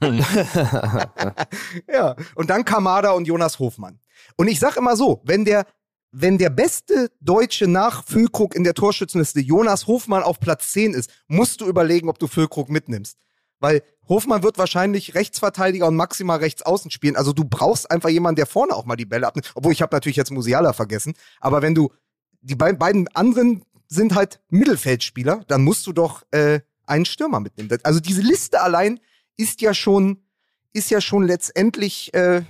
ja, und dann Kamada und Jonas Hofmann. Und ich sag immer so, wenn der, wenn der beste Deutsche nach Füllkrug in der Torschützenliste Jonas Hofmann auf Platz 10 ist, musst du überlegen, ob du Füllkrug mitnimmst. Weil Hofmann wird wahrscheinlich Rechtsverteidiger und maximal rechts außen spielen. Also du brauchst einfach jemanden, der vorne auch mal die Bälle abnimmt. Obwohl ich habe natürlich jetzt Musiala vergessen. Aber wenn du die be beiden anderen sind halt Mittelfeldspieler, dann musst du doch äh, einen Stürmer mitnehmen. Also diese Liste allein ist ja schon, ist ja schon letztendlich äh,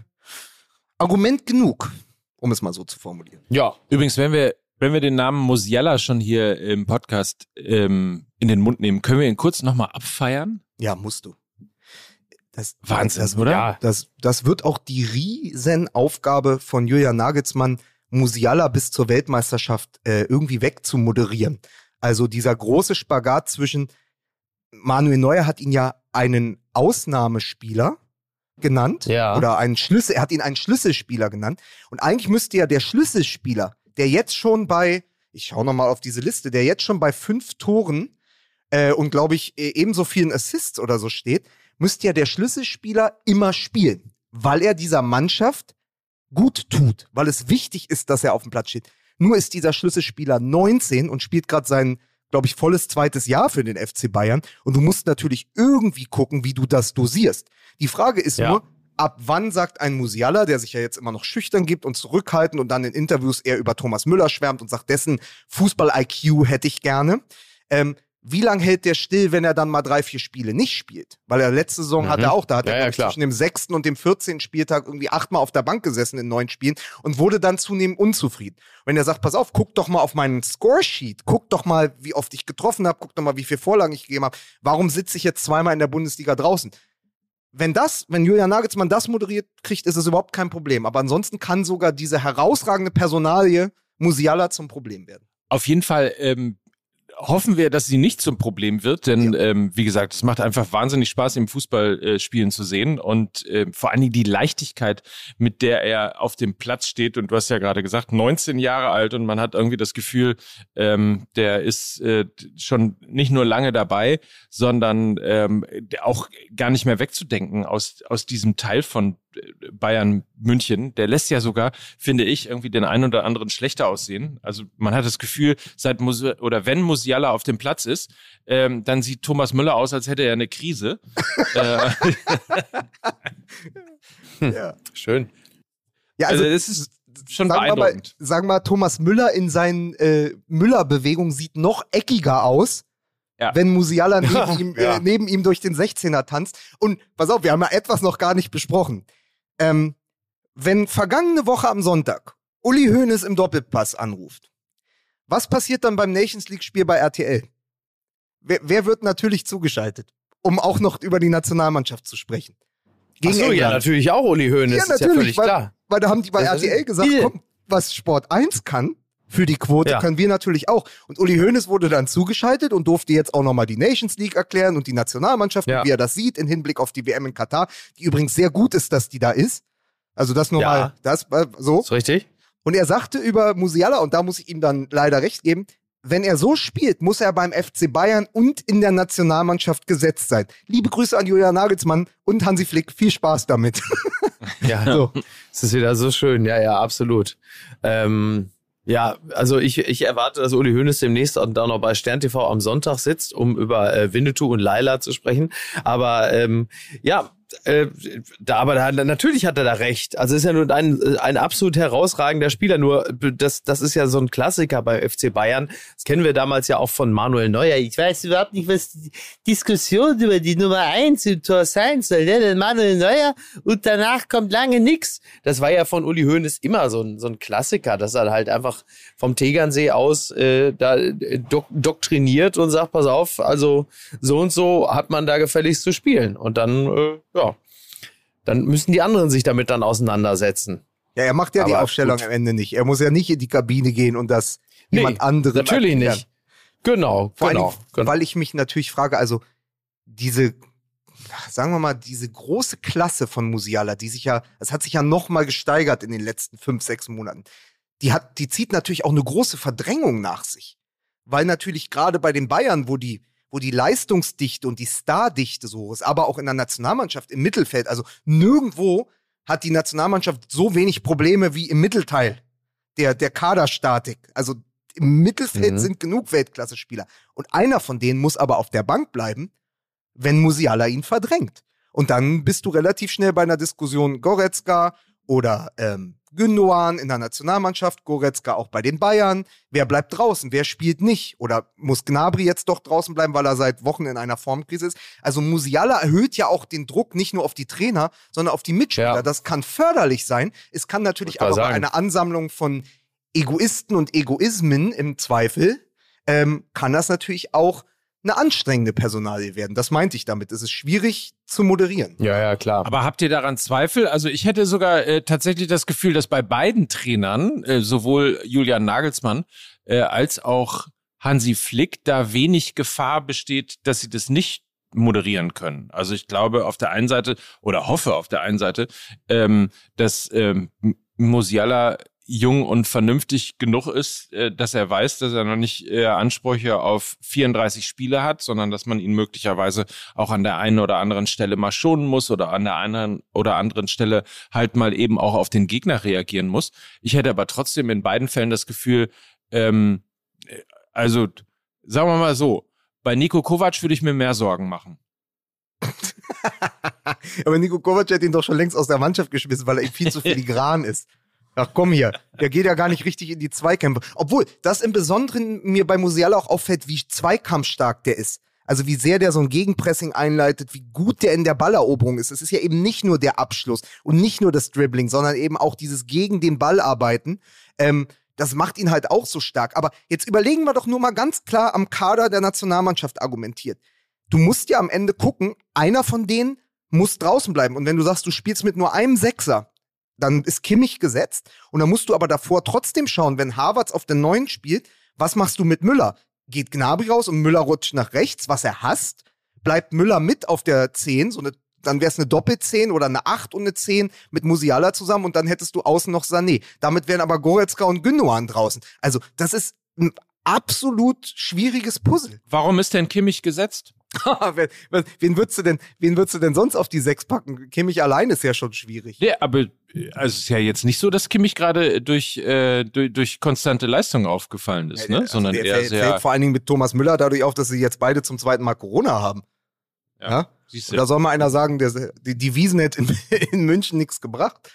Argument genug, um es mal so zu formulieren. Ja. Übrigens, wenn wir, wenn wir den Namen Musiala schon hier im Podcast ähm, in den Mund nehmen, können wir ihn kurz nochmal abfeiern? Ja, musst du. Das, Wahnsinn, das, oder? Ja, das, das wird auch die Riesenaufgabe von Julian Nagelsmann, Musiala bis zur Weltmeisterschaft äh, irgendwie wegzumoderieren. Also dieser große Spagat zwischen Manuel Neuer hat ihn ja einen Ausnahmespieler genannt Ja. oder einen Schlüssel, er hat ihn einen Schlüsselspieler genannt und eigentlich müsste ja der Schlüsselspieler, der jetzt schon bei, ich schaue noch mal auf diese Liste, der jetzt schon bei fünf Toren äh, und glaube ich äh, ebenso vielen Assists oder so steht, müsste ja der Schlüsselspieler immer spielen, weil er dieser Mannschaft gut tut, weil es wichtig ist, dass er auf dem Platz steht. Nur ist dieser Schlüsselspieler 19 und spielt gerade sein, glaube ich, volles zweites Jahr für den FC Bayern. Und du musst natürlich irgendwie gucken, wie du das dosierst. Die Frage ist Ja. nur, ab wann sagt ein Musiala, der sich ja jetzt immer noch schüchtern gibt und zurückhaltend und dann in Interviews eher über Thomas Müller schwärmt und sagt, dessen Fußball-IQ hätte ich gerne. Ähm, wie lange hält der still, wenn er dann mal drei, vier Spiele nicht spielt? Weil er letzte Saison hat er auch, da hat Ja, er ja, zwischen dem sechsten und dem 14. Spieltag irgendwie achtmal auf der Bank gesessen in neun Spielen und wurde dann zunehmend unzufrieden. Wenn er sagt, pass auf, guck doch mal auf meinen Scoresheet, guck doch mal, wie oft ich getroffen habe, guck doch mal, wie viele Vorlagen ich gegeben habe. Warum sitze ich jetzt zweimal in der Bundesliga draußen? Wenn das, wenn Julian Nagelsmann das moderiert kriegt, ist es überhaupt kein Problem. Aber ansonsten kann sogar diese herausragende Personalie Musiala zum Problem werden. Auf jeden Fall ähm, hoffen wir, dass sie nicht zum Problem wird, denn ähm, wie gesagt, es macht einfach wahnsinnig Spaß, im Fußball äh, spielen zu sehen und ähm, vor allen Dingen die Leichtigkeit, mit der er auf dem Platz steht. Und du hast ja gerade gesagt, 19 Jahre alt und man hat irgendwie das Gefühl, ähm, der ist äh, schon nicht nur lange dabei, sondern ähm, auch gar nicht mehr wegzudenken aus aus diesem Teil von äh, Bayern München. Der lässt ja sogar, finde ich, irgendwie den einen oder anderen schlechter aussehen. Also man hat das Gefühl, seit Musi oder wenn Musiala auf dem Platz ist, ähm, dann sieht Thomas Müller aus, als hätte er eine Krise. äh, Ja, Schön. ja also, das ist schon sagen wir mal, beeindruckend. sagen wir mal, Thomas Müller in seinen äh, Müller-Bewegungen sieht noch eckiger aus, Ja. wenn Musiala neben, ihm, Ja. äh, neben ihm durch den 16er tanzt. Und pass auf, wir haben ja etwas noch gar nicht besprochen. Ähm, wenn vergangene Woche am Sonntag Uli Hoeneß im Doppelpass anruft, was passiert dann beim Nations League-Spiel bei RTL? Wer, wer wird natürlich zugeschaltet, um auch noch über die Nationalmannschaft zu sprechen? Ach so, ja, England. natürlich auch Uli Hoeneß. Ja, ist ja natürlich, völlig weil- klar. Weil da haben die bei RTL gesagt, komm, was Sport 1 kann für die Quote, Ja. können wir natürlich auch. Und Uli Hoeneß wurde dann zugeschaltet und durfte jetzt auch nochmal die Nations League erklären und die Nationalmannschaft, Ja. und wie er das sieht, im Hinblick auf die WM in Katar, die übrigens sehr gut ist, dass die da ist. Also das nur Ja. mal, das äh, so. Ist richtig? Und er sagte über Musiala, und da muss ich ihm dann leider recht geben, wenn er so spielt, muss er beim FC Bayern und in der Nationalmannschaft gesetzt sein. Liebe Grüße an Julian Nagelsmann und Hansi Flick. Viel Spaß damit. Ja, So. es ist wieder so schön. Ja, ja, absolut. Ähm, ja, also ich, ich erwarte, dass Uli Hoeneß demnächst auch noch bei Stern TV am Sonntag sitzt, um über äh, Winnetou und Laila zu sprechen. Aber ähm, ja, äh, da, aber da, natürlich hat er da recht. Also ist ja nur ein, ein absolut herausragender Spieler. Nur das, das ist ja so ein Klassiker bei FC Bayern. Das kennen wir damals ja auch von Manuel Neuer. Ich weiß überhaupt nicht, was die Diskussion über die Nummer eins im Tor sein soll. Ja, der Manuel Neuer und danach kommt lange nix. Das war ja von Uli Hoeneß immer so ein, so ein Klassiker, dass er halt einfach vom Tegernsee aus äh, da äh, dok doktriniert und sagt, pass auf, also so und so hat man da gefälligst zu spielen. Und dann, äh, dann müssen die anderen sich damit dann auseinandersetzen. Ja, er macht ja Aber die Aufstellung gut. am Ende nicht. Er muss ja nicht in die Kabine gehen und das nee, jemand anderem Natürlich erklären. nicht. Genau, Vor genau, allem, genau. Weil ich mich natürlich frage, also diese, sagen wir mal, diese große Klasse von Musiala, die sich ja, es hat sich ja nochmal gesteigert in den letzten fünf, sechs Monaten. Die hat, die zieht natürlich auch eine große Verdrängung nach sich. Weil natürlich gerade bei den Bayern, wo die wo die Leistungsdichte und die Stardichte so ist, aber auch in der Nationalmannschaft im Mittelfeld. Also nirgendwo hat die Nationalmannschaft so wenig Probleme wie im Mittelteil der, der Kaderstatik. Also im Mittelfeld mhm. sind genug Weltklasse-Spieler. Und einer von denen muss aber auf der Bank bleiben, wenn Musiala ihn verdrängt. Und dann bist du relativ schnell bei einer Diskussion Goretzka oder ähm, Gündogan in der Nationalmannschaft, Goretzka auch bei den Bayern. Wer bleibt draußen? Wer spielt nicht? Oder muss Gnabry jetzt doch draußen bleiben, weil er seit Wochen in einer Formkrise ist? Also Musiala erhöht ja auch den Druck nicht nur auf die Trainer, sondern auf die Mitspieler. Ja. Das kann förderlich sein. Es kann natürlich aber bei einer Ansammlung von Egoisten und Egoismen im Zweifel, ähm, kann das natürlich auch eine anstrengende Personalie werden. Das meinte ich damit. Es ist schwierig zu moderieren. Ja, ja, klar. Aber habt ihr daran Zweifel? Also ich hätte sogar äh, tatsächlich das Gefühl, dass bei beiden Trainern, äh, sowohl Julian Nagelsmann äh, als auch Hansi Flick, da wenig Gefahr besteht, dass sie das nicht moderieren können. Also ich glaube auf der einen Seite oder hoffe auf der einen Seite, ähm, dass ähm, Musiala jung und vernünftig genug ist, äh, dass er weiß, dass er noch nicht äh, Ansprüche auf 34 Spiele hat, sondern dass man ihn möglicherweise auch an der einen oder anderen Stelle mal schonen muss oder an der einen oder anderen Stelle halt mal eben auch auf den Gegner reagieren muss. Ich hätte aber trotzdem in beiden Fällen das Gefühl, ähm, äh, also sagen wir mal so, bei Nico Kovac würde ich mir mehr Sorgen machen. aber Nico Kovac hat ihn doch schon längst aus der Mannschaft geschmissen, weil er viel zu filigran ist. Ach komm hier, der geht ja gar nicht richtig in die Zweikämpfe. Obwohl, das im Besonderen mir bei Musiala auch auffällt, wie zweikampfstark der ist. Also wie sehr der so ein Gegenpressing einleitet, wie gut der in der Balleroberung ist. Es ist ja eben nicht nur der Abschluss und nicht nur das Dribbling, sondern eben auch dieses gegen den Ball arbeiten. Ähm, das macht ihn halt auch so stark. Aber jetzt überlegen wir doch nur mal ganz klar am Kader der Nationalmannschaft argumentiert. Du musst ja am Ende gucken, einer von denen muss draußen bleiben. Und wenn du sagst, du spielst mit nur einem Sechser, dann ist Kimmich gesetzt und dann musst du aber davor trotzdem schauen, wenn Harvards auf den neuen spielt, was machst du mit Müller? Geht Gnabry raus und Müller rutscht nach rechts, was er hasst? Bleibt Müller mit auf der 10, so eine, dann wäre es eine Doppel-10 oder eine 8 und eine 10 mit Musiala zusammen und dann hättest du außen noch Sané. Damit wären aber Goretzka und Gündogan draußen. Also, das ist ein absolut schwieriges Puzzle. Warum ist denn Kimmich gesetzt? wen, würdest du denn, wen würdest du denn sonst auf die sechs packen? Kimmich allein ist ja schon schwierig. Ja, aber also es ist ja jetzt nicht so, dass Kimmich gerade durch, äh, durch, durch konstante Leistung aufgefallen ist, ja, ne? Also Sondern der, er sehr fällt vor allen Dingen mit Thomas Müller dadurch auf, dass sie jetzt beide zum zweiten Mal Corona haben. Ja. ja? Siehst du. Da soll mal einer sagen, der, die, die Wiesen hätte in, in München nichts gebracht.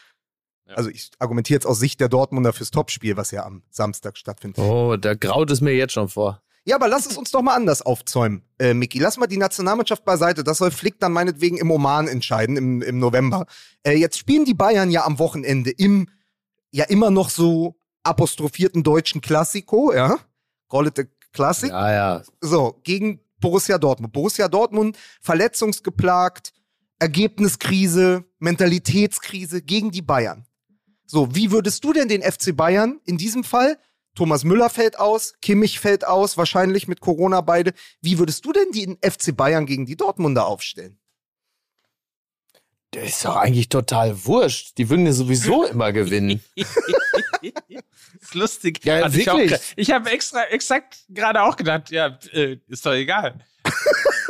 Ja. Also ich argumentiere jetzt aus Sicht der Dortmunder fürs Topspiel, was ja am Samstag stattfindet. Oh, da graut es mir jetzt schon vor. Ja, aber lass es uns doch mal anders aufzäumen, äh, Miki. Lass mal die Nationalmannschaft beiseite. Das soll Flick dann meinetwegen im Oman entscheiden, im, im November. Äh, jetzt spielen die Bayern ja am Wochenende im ja immer noch so apostrophierten deutschen Klassiko, ja? Call it a Classic. Ja, ja. So, gegen Borussia Dortmund. Borussia Dortmund verletzungsgeplagt, Ergebniskrise, Mentalitätskrise gegen die Bayern. So, wie würdest du denn den FC Bayern in diesem Fall Thomas Müller fällt aus, Kimmich fällt aus, wahrscheinlich mit Corona beide. Wie würdest du denn die FC Bayern gegen die Dortmunder aufstellen? Das ist doch eigentlich total wurscht. Die würden ja sowieso immer gewinnen. ist lustig. Ja, also wirklich. Ich, habe extra exakt gerade auch gedacht, ja, äh, ist doch egal.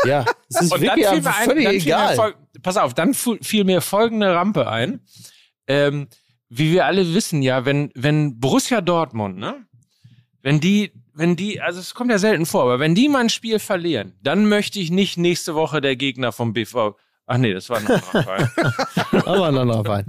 ja, es ist Und wirklich dann fiel völlig ein, egal. pass auf, dann fiel mir folgende Rampe ein. Ähm, wie wir alle wissen, ja, wenn, wenn Borussia Dortmund, ne, wenn die, wenn die, also es kommt ja selten vor, aber wenn die mal ein Spiel verlieren, dann möchte ich nicht nächste Woche der Gegner vom BV, Ach nee, das war ein anderer Verein. Aber ein anderer Verein.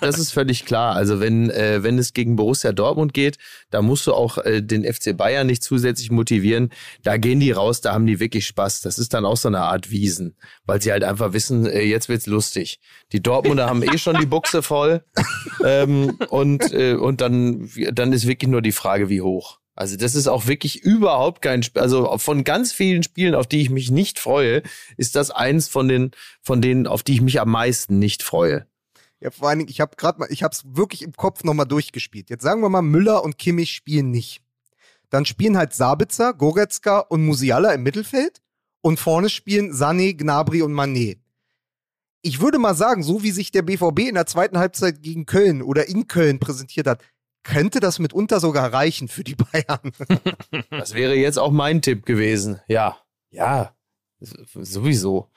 Das ist völlig klar. Also wenn, äh, wenn es gegen Borussia Dortmund geht, da musst du auch äh, den FC Bayern nicht zusätzlich motivieren. Da gehen die raus, da haben die wirklich Spaß. Das ist dann auch so eine Art Wiesen, weil sie halt einfach wissen, äh, jetzt wird's lustig. Die Dortmunder haben eh schon die Buchse voll. Ähm, und äh, und dann, dann ist wirklich nur die Frage, wie hoch. Also das ist auch wirklich überhaupt kein Spiel. Also von ganz vielen Spielen, auf die ich mich nicht freue, ist das eins von den, von denen, auf die ich mich am meisten nicht freue. Ja, vor allen Dingen, ich habe gerade mal, ich habe es wirklich im Kopf nochmal durchgespielt. Jetzt sagen wir mal, Müller und Kimmich spielen nicht. Dann spielen halt Sabitzer, Goretzka und Musiala im Mittelfeld und vorne spielen Sané, Gnabry und Manet. Ich würde mal sagen, so wie sich der BVB in der zweiten Halbzeit gegen Köln oder in Köln präsentiert hat, könnte das mitunter sogar reichen für die Bayern. Das wäre jetzt auch mein Tipp gewesen. Ja, ja, sowieso.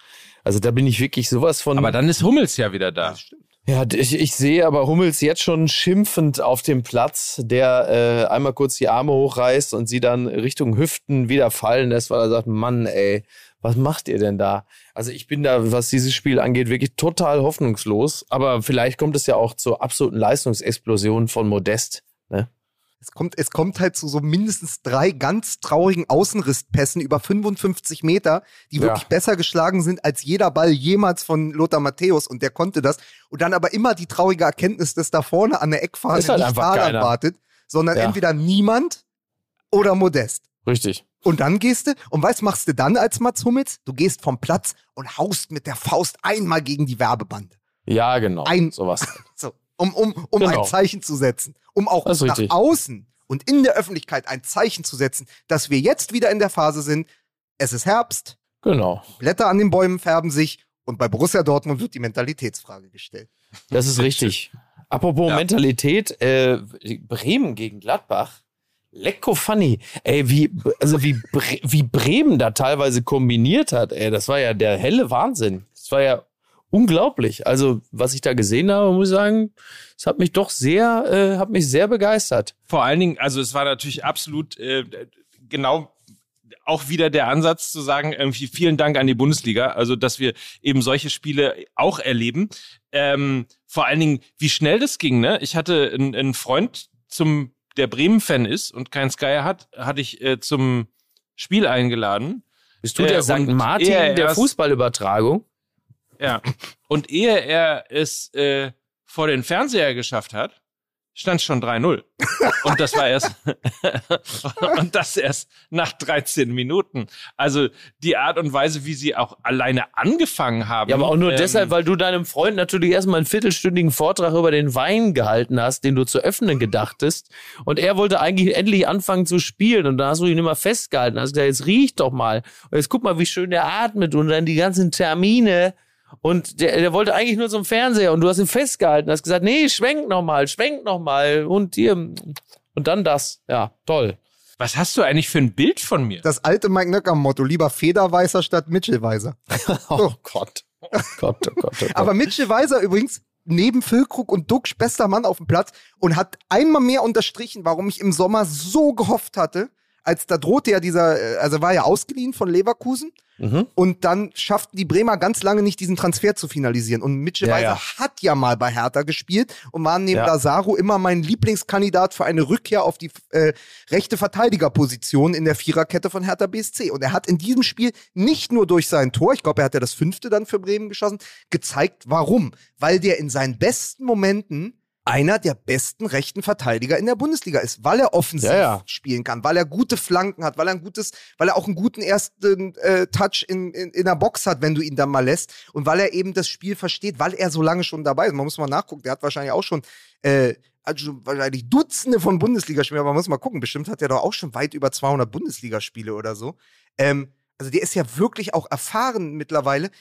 Also da bin ich wirklich sowas von. Aber dann ist Hummels ja wieder da. Ja, ich, ich sehe aber Hummels jetzt schon schimpfend auf dem Platz, der äh, einmal kurz die Arme hochreißt und sie dann Richtung Hüften wieder fallen lässt, weil er sagt, Mann, ey, was macht ihr denn da? Also ich bin da, was dieses Spiel angeht, wirklich total hoffnungslos. Aber vielleicht kommt es ja auch zur absoluten Leistungsexplosion von Modest. Ne? Es kommt, es kommt halt zu so mindestens drei ganz traurigen Außenrisspässen über 55 Meter, die Ja. wirklich besser geschlagen sind als jeder Ball jemals von Lothar Matthäus und der konnte das. Und dann aber immer die traurige Erkenntnis, dass da vorne an der Eckfahne halt nicht keiner. wartet, sondern Ja. entweder niemand oder Modest. Richtig. Und dann gehst du, und was machst du dann als Mats Hummels? Du gehst vom Platz und haust mit der Faust einmal gegen die Werbebande. Ja, genau. Ein- Sowas. So, um, um, um Genau. ein Zeichen zu setzen. Um auch nach richtig. außen und in der Öffentlichkeit ein Zeichen zu setzen, dass wir jetzt wieder in der Phase sind. Es ist Herbst, Genau. Blätter an den Bäumen färben sich und bei Borussia Dortmund wird die Mentalitätsfrage gestellt. Das ist richtig. Apropos Ja. Mentalität, äh, Bremen gegen Gladbach. Lecko funny. Ey, wie, also wie, Bre wie Bremen da teilweise kombiniert hat, ey, das war ja der helle Wahnsinn. Das war ja unglaublich. Also, was ich da gesehen habe, muss ich sagen, es hat mich doch sehr, äh, hat mich sehr begeistert. Vor allen Dingen, also es war natürlich absolut äh, genau auch wieder der Ansatz zu sagen, irgendwie vielen Dank an die Bundesliga, also dass wir eben solche Spiele auch erleben. Ähm, vor allen Dingen, wie schnell das ging, ne? Ich hatte einen, einen Freund zum, der Bremen-Fan ist und kein Sky hat, hatte ich äh, zum Spiel eingeladen. Bist du Äh, der St. und Martin er der erst- Fußballübertragung? Ja. Und ehe er es äh, vor den Fernseher geschafft hat, stand schon 3-0. Und das war erst und das erst nach 13 Minuten. Also die Art und Weise, wie sie auch alleine angefangen haben. Ja, aber auch nur ähm, deshalb, weil du deinem Freund natürlich erstmal einen viertelstündigen Vortrag über den Wein gehalten hast, den du zu öffnen gedachtest. Und er wollte eigentlich endlich anfangen zu spielen. Und da hast du ihn immer festgehalten. Hast gesagt, jetzt riech doch mal. Und jetzt guck mal, wie schön der atmet und dann die ganzen Termine. Und der, der wollte eigentlich nur zum Fernseher und du hast ihn festgehalten, hast gesagt, nee, schwenk noch mal, schwenk noch mal und hier und dann das. Ja, toll. Was hast du eigentlich für ein Bild von mir? Das alte Mike Nöcker-Motto, lieber Federweißer statt Mitchellweiser. Oh Gott. Oh Gott, oh Gott, oh Gott. Aber Mitchell Weiser übrigens neben Füllkrug und Duxch bester Mann auf dem Platz und hat einmal mehr unterstrichen, warum ich im Sommer so gehofft hatte, als da drohte ja dieser, äh, also war ja ausgeliehen von Leverkusen mhm. und dann schafften die Bremer ganz lange nicht diesen Transfer zu finalisieren und Mitchell Ja, Weiser ja. hat ja mal bei Hertha gespielt und war neben Ja. Lazaro immer mein Lieblingskandidat für eine Rückkehr auf die äh, rechte Verteidigerposition in der Viererkette von Hertha BSC und er hat in diesem Spiel nicht nur durch sein Tor, ich glaube, er hat ja das fünfte dann für Bremen geschossen, gezeigt, warum. Weil der in seinen besten Momenten einer der besten rechten Verteidiger in der Bundesliga ist, weil er offensiv Ja, ja. spielen kann, weil er gute Flanken hat, weil er ein gutes, weil er auch einen guten ersten äh, Touch in, in, in der Box hat, wenn du ihn dann mal lässt und weil er eben das Spiel versteht, weil er so lange schon dabei ist. Man muss mal nachgucken, der hat wahrscheinlich auch schon äh, also wahrscheinlich Dutzende von Bundesligaspielen, aber man muss mal gucken, bestimmt hat er doch auch schon weit über 200 Bundesligaspiele oder so. Ähm, also der ist ja wirklich auch erfahren mittlerweile.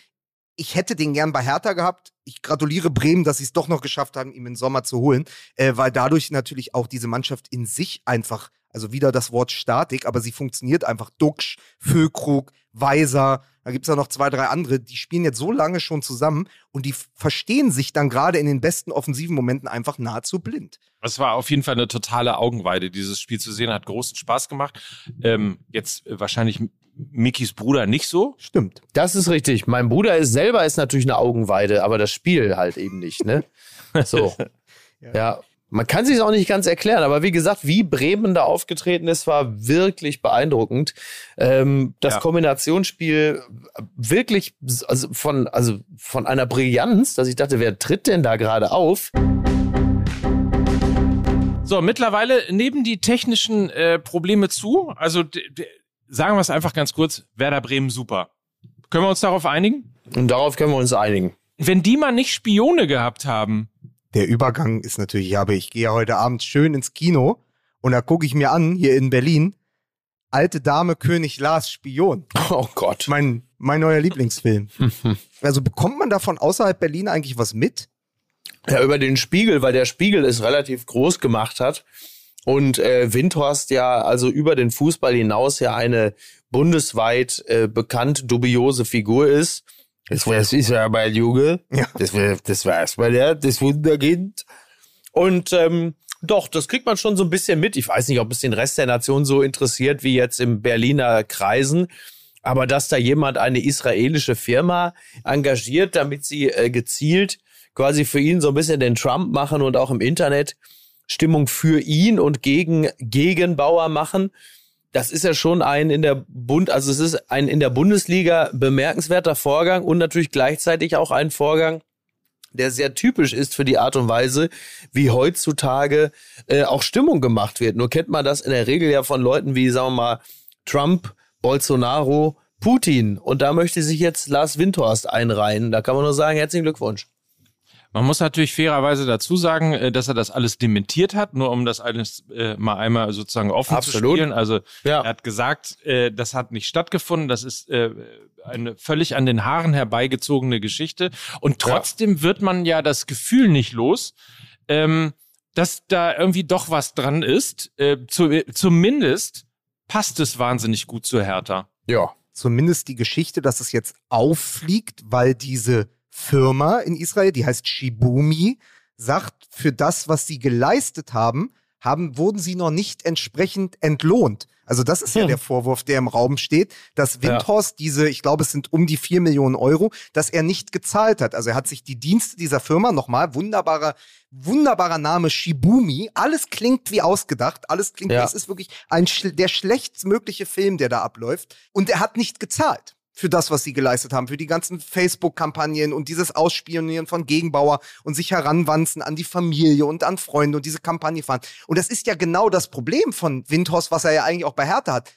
Ich hätte den gern bei Hertha gehabt. Ich gratuliere Bremen, dass sie es doch noch geschafft haben, ihn im Sommer zu holen, äh, weil dadurch natürlich auch diese Mannschaft in sich einfach Also wieder das Wort Statik, aber sie funktioniert einfach. Duxch, Füllkrug, Weiser, da gibt's ja noch zwei, drei andere, die spielen jetzt so lange schon zusammen und die verstehen sich dann gerade in den besten offensiven Momenten einfach nahezu blind. Es war auf jeden Fall eine totale Augenweide, dieses Spiel zu sehen, hat großen Spaß gemacht. Ähm, jetzt wahrscheinlich Mikis Bruder nicht so. Stimmt. Das ist richtig. Mein Bruder ist selber ist natürlich eine Augenweide, aber das Spiel halt eben nicht, ne? So. ja. ja. Man kann sich auch nicht ganz erklären, aber wie gesagt, wie Bremen da aufgetreten ist, war wirklich beeindruckend. Ähm, das ja. Kombinationsspiel wirklich also von, also von einer Brillanz, dass ich dachte, wer tritt denn da gerade auf? So, mittlerweile neben die technischen äh, Probleme zu. Also sagen wir es einfach ganz kurz, Werder Bremen super. Können wir uns darauf einigen? Und darauf können wir uns einigen. Wenn die mal nicht Spione gehabt haben, der Übergang ist natürlich, ja, aber ich gehe ja heute Abend schön ins Kino und da gucke ich mir an, hier in Berlin, Alte Dame König Lars Spion. Oh Gott. Mein, mein neuer Lieblingsfilm. also bekommt man davon außerhalb Berlin eigentlich was mit? Ja, über den Spiegel, weil der Spiegel es relativ groß gemacht hat. Und äh, Windhorst ja also über den Fußball hinaus ja eine bundesweit äh, bekannt dubiose Figur ist. Das, war, das ist ja mein Junge. Ja. Das, war, das war erstmal der, das Wunderkind. Und ähm, doch, das kriegt man schon so ein bisschen mit. Ich weiß nicht, ob es den Rest der Nation so interessiert wie jetzt im Berliner Kreisen. Aber dass da jemand eine israelische Firma engagiert, damit sie äh, gezielt quasi für ihn so ein bisschen den Trump machen und auch im Internet Stimmung für ihn und gegen Gegenbauer machen, das ist ja schon ein in der Bund, also es ist ein in der Bundesliga bemerkenswerter Vorgang und natürlich gleichzeitig auch ein Vorgang, der sehr typisch ist für die Art und Weise, wie heutzutage äh, auch Stimmung gemacht wird. Nur kennt man das in der Regel ja von Leuten wie, sagen wir mal, Trump, Bolsonaro, Putin. Und da möchte sich jetzt Lars Windhorst einreihen. Da kann man nur sagen, herzlichen Glückwunsch. Man muss natürlich fairerweise dazu sagen, äh, dass er das alles dementiert hat, nur um das alles äh, mal einmal sozusagen offen Absolut. zu spielen. Also ja. er hat gesagt, äh, das hat nicht stattgefunden, das ist äh, eine völlig an den Haaren herbeigezogene Geschichte. Und trotzdem ja. wird man ja das Gefühl nicht los, ähm, dass da irgendwie doch was dran ist. Äh, zu, zumindest passt es wahnsinnig gut zu Hertha. Ja. Zumindest die Geschichte, dass es jetzt auffliegt, weil diese Firma in Israel, die heißt Shibumi, sagt, für das, was sie geleistet haben, haben, wurden sie noch nicht entsprechend entlohnt. Also das ist ja hm. der Vorwurf, der im Raum steht, dass Windhorst ja. diese, ich glaube, es sind um die vier Millionen Euro, dass er nicht gezahlt hat. Also er hat sich die Dienste dieser Firma, nochmal, wunderbarer, wunderbarer Name Shibumi, alles klingt wie ausgedacht, alles klingt, ja. das ist wirklich ein, der schlechtstmögliche Film, der da abläuft. Und er hat nicht gezahlt für das, was sie geleistet haben, für die ganzen Facebook-Kampagnen und dieses Ausspionieren von Gegenbauer und sich heranwanzen an die Familie und an Freunde und diese Kampagne fahren. Und das ist ja genau das Problem von Windhorst, was er ja eigentlich auch bei Hertha hat.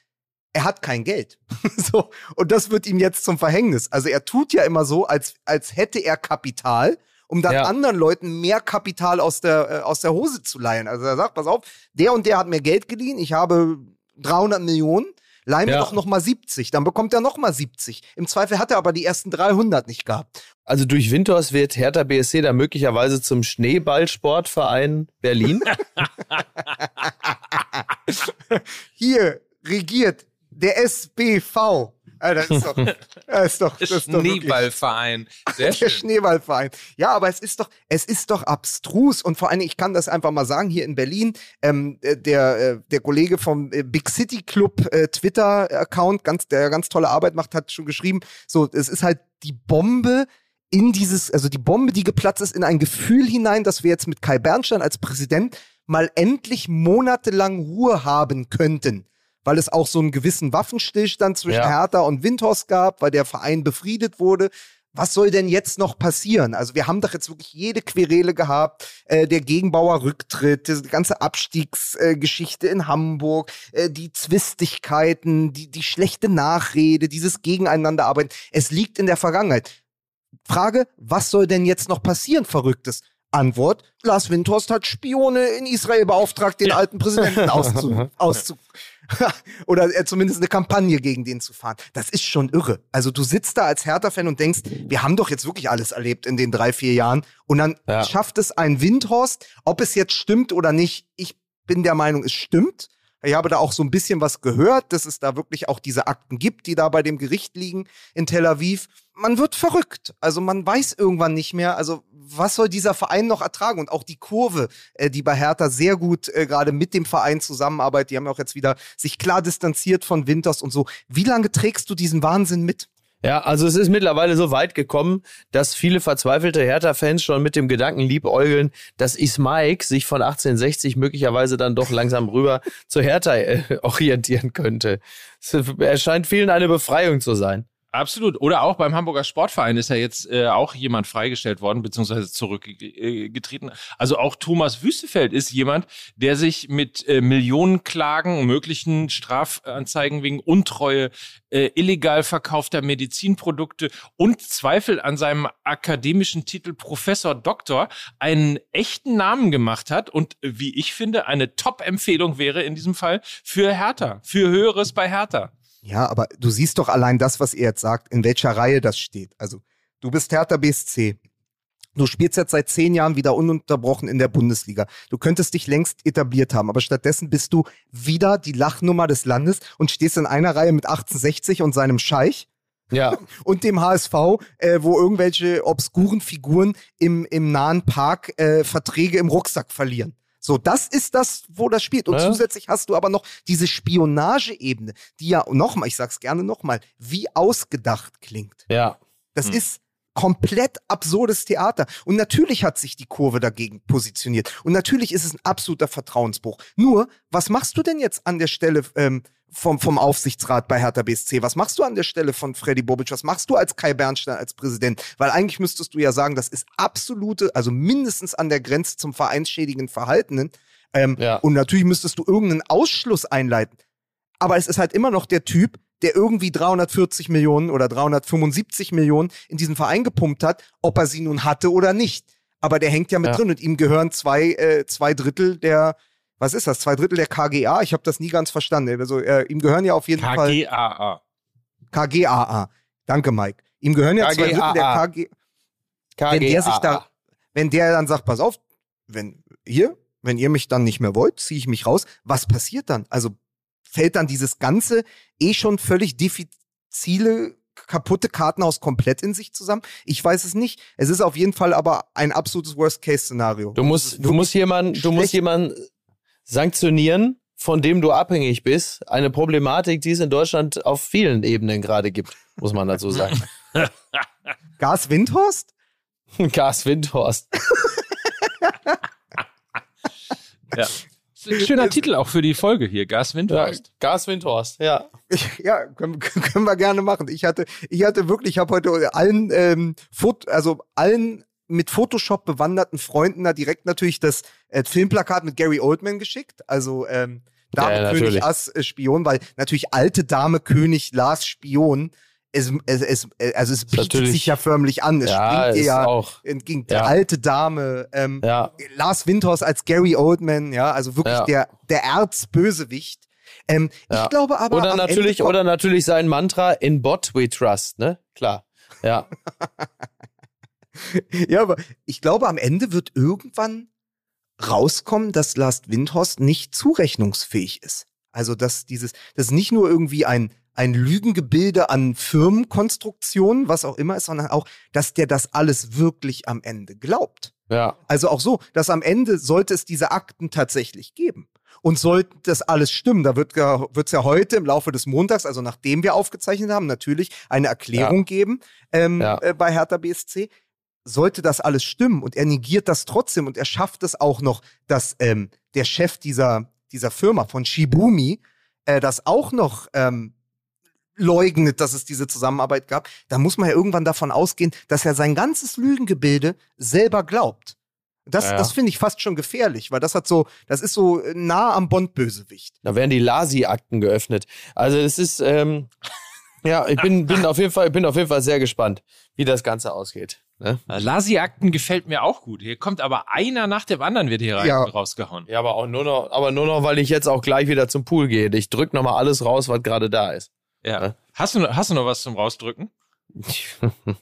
Er hat kein Geld. so. Und das wird ihm jetzt zum Verhängnis. Also er tut ja immer so, als, als hätte er Kapital, um dann ja. anderen Leuten mehr Kapital aus der, äh, aus der Hose zu leihen. Also er sagt, pass auf, der und der hat mir Geld geliehen, ich habe 300 Millionen Leih mir ja. doch noch mal 70, dann bekommt er noch mal 70. Im Zweifel hat er aber die ersten 300 nicht gehabt. Also durch Winters wird Hertha BSC dann möglicherweise zum Schneeballsportverein Berlin? Hier regiert der SBV. Das ist doch, das ist doch, das ist doch Schneeballverein. Sehr. Der Schneeballverein. Ja, aber es ist doch, es ist doch abstrus und vor allem, ich kann das einfach mal sagen, hier in Berlin, ähm, äh, der, äh, der Kollege vom äh, Big City Club äh, Twitter-Account, ganz, der ganz tolle Arbeit macht, hat schon geschrieben, so, es ist halt die Bombe, in dieses, also die Bombe, die geplatzt ist, in ein Gefühl hinein, dass wir jetzt mit Kai Bernstein als Präsident mal endlich monatelang Ruhe haben könnten weil es auch so einen gewissen Waffenstillstand zwischen ja. Hertha und Windhorst gab, weil der Verein befriedet wurde. Was soll denn jetzt noch passieren? Also wir haben doch jetzt wirklich jede Querele gehabt, äh, der Gegenbauer Rücktritt, die ganze Abstiegsgeschichte äh, in Hamburg, äh, die Zwistigkeiten, die, die schlechte Nachrede, dieses Gegeneinanderarbeiten. Es liegt in der Vergangenheit. Frage, was soll denn jetzt noch passieren, Verrücktes? Antwort, Lars Windhorst hat Spione in Israel beauftragt, den ja. alten Präsidenten auszu, auszu oder äh, zumindest eine Kampagne gegen den zu fahren. Das ist schon irre. Also du sitzt da als Hertha-Fan und denkst, wir haben doch jetzt wirklich alles erlebt in den drei, vier Jahren. Und dann ja. schafft es ein Windhorst, ob es jetzt stimmt oder nicht. Ich bin der Meinung, es stimmt. Ich habe da auch so ein bisschen was gehört, dass es da wirklich auch diese Akten gibt, die da bei dem Gericht liegen in Tel Aviv. Man wird verrückt. Also man weiß irgendwann nicht mehr, also was soll dieser Verein noch ertragen? Und auch die Kurve, äh, die bei Hertha sehr gut äh, gerade mit dem Verein zusammenarbeitet, die haben auch jetzt wieder sich klar distanziert von Winters und so. Wie lange trägst du diesen Wahnsinn mit? Ja, also es ist mittlerweile so weit gekommen, dass viele verzweifelte Hertha-Fans schon mit dem Gedanken liebäugeln, dass Ismaik sich von 1860 möglicherweise dann doch langsam rüber zur Hertha äh, orientieren könnte. Es erscheint vielen eine Befreiung zu sein. Absolut. Oder auch beim Hamburger Sportverein ist ja jetzt äh, auch jemand freigestellt worden, beziehungsweise zurückgetreten. Also auch Thomas Wüstefeld ist jemand, der sich mit äh, Millionenklagen, möglichen Strafanzeigen wegen Untreue, äh, illegal verkaufter Medizinprodukte und Zweifel an seinem akademischen Titel Professor Doktor einen echten Namen gemacht hat und wie ich finde, eine Top-Empfehlung wäre in diesem Fall für Hertha, für Höheres bei Hertha. Ja, aber du siehst doch allein das, was ihr jetzt sagt, in welcher Reihe das steht. Also, du bist Hertha BSC. Du spielst jetzt seit zehn Jahren wieder ununterbrochen in der Bundesliga. Du könntest dich längst etabliert haben, aber stattdessen bist du wieder die Lachnummer des Landes und stehst in einer Reihe mit 1860 und seinem Scheich. Ja. Und dem HSV, äh, wo irgendwelche obskuren Figuren im, im nahen Park äh, Verträge im Rucksack verlieren. So, das ist das, wo das spielt. Und ja. zusätzlich hast du aber noch diese Spionageebene, die ja nochmal, ich sag's gerne nochmal, wie ausgedacht klingt. Ja. Das hm. ist komplett absurdes Theater. Und natürlich hat sich die Kurve dagegen positioniert. Und natürlich ist es ein absoluter Vertrauensbruch. Nur, was machst du denn jetzt an der Stelle ähm, vom, vom Aufsichtsrat bei Hertha BSC? Was machst du an der Stelle von Freddy Bobic? Was machst du als Kai Bernstein als Präsident? Weil eigentlich müsstest du ja sagen, das ist absolute, also mindestens an der Grenze zum vereinsschädigenden Verhaltenen. Ähm, ja. Und natürlich müsstest du irgendeinen Ausschluss einleiten. Aber es ist halt immer noch der Typ, der irgendwie 340 Millionen oder 375 Millionen in diesen Verein gepumpt hat, ob er sie nun hatte oder nicht. Aber der hängt ja mit ja. drin und ihm gehören zwei, äh, zwei Drittel der, was ist das, zwei Drittel der KGA? Ich habe das nie ganz verstanden. Also äh, ihm gehören ja auf jeden KGAA. Fall. KGAA. KGAA. Danke, Mike. Ihm gehören ja zwei Drittel der KG. KGAA. Wenn der sich da, wenn der dann sagt, pass auf, wenn ihr, wenn ihr mich dann nicht mehr wollt, ziehe ich mich raus. Was passiert dann? Also fällt dann dieses ganze eh schon völlig diffizile kaputte Kartenhaus komplett in sich zusammen? Ich weiß es nicht. Es ist auf jeden Fall aber ein absolutes Worst-Case-Szenario. Du musst, du musst jemanden, du musst jemanden sanktionieren, von dem du abhängig bist. Eine Problematik, die es in Deutschland auf vielen Ebenen gerade gibt, muss man dazu sagen. Gas Windhorst? Gas Windhorst. ja. Schöner Titel auch für die Folge hier, Gas Windhorst. Ja, Gas Windhorst, ja. Ja, können, können wir gerne machen. Ich hatte, ich hatte wirklich, ich habe heute allen, ähm, Foto, also allen mit Photoshop bewanderten Freunden da direkt natürlich das äh, Filmplakat mit Gary Oldman geschickt. Also ähm, Dame ja, König Ass äh, Spion, weil natürlich alte Dame König Lars Spion es, es, es, also es bietet sich ja förmlich an. Es ja, springt ihr ja auch. entgegen ja. der alte Dame. Ähm, ja. Lars Windhorst als Gary Oldman, ja, also wirklich ja. der, der Erzbösewicht. Ähm, Ich glaube aber. Oder natürlich, oder natürlich sein Mantra, in Bot we trust, ne? Klar. Ja. ja, aber ich glaube, am Ende wird irgendwann rauskommen, dass Lars Windhorst nicht zurechnungsfähig ist. Also, dass dieses, das ist nicht nur irgendwie ein ein Lügengebilde an Firmenkonstruktionen, was auch immer ist, sondern auch, dass der das alles wirklich am Ende glaubt. Ja. Also auch so, dass am Ende sollte es diese Akten tatsächlich geben. Und sollte das alles stimmen, da wird es ja heute im Laufe des Montags, also nachdem wir aufgezeichnet haben, natürlich eine Erklärung ja. geben ähm, ja. äh, bei Hertha BSC. Sollte das alles stimmen und er negiert das trotzdem und er schafft es auch noch, dass ähm, der Chef dieser, dieser Firma von Shibumi äh, das auch noch ähm, leugnet, dass es diese Zusammenarbeit gab, da muss man ja irgendwann davon ausgehen, dass er sein ganzes Lügengebilde selber glaubt. Das, ja. das finde ich fast schon gefährlich, weil das hat so, das ist so nah am Bond-Bösewicht. Da werden die Lasi-Akten geöffnet. Also es ist, ähm, ja, ich bin, bin auf jeden Fall, bin auf jeden Fall sehr gespannt, wie das Ganze ausgeht. Ne? Lasi-Akten gefällt mir auch gut. Hier kommt aber einer nach dem anderen wird hier ja. rausgehauen. Ja, aber auch nur noch, aber nur noch, weil ich jetzt auch gleich wieder zum Pool gehe. Ich drück nochmal alles raus, was gerade da ist. Ja. Hast du, hast du noch was zum Rausdrücken?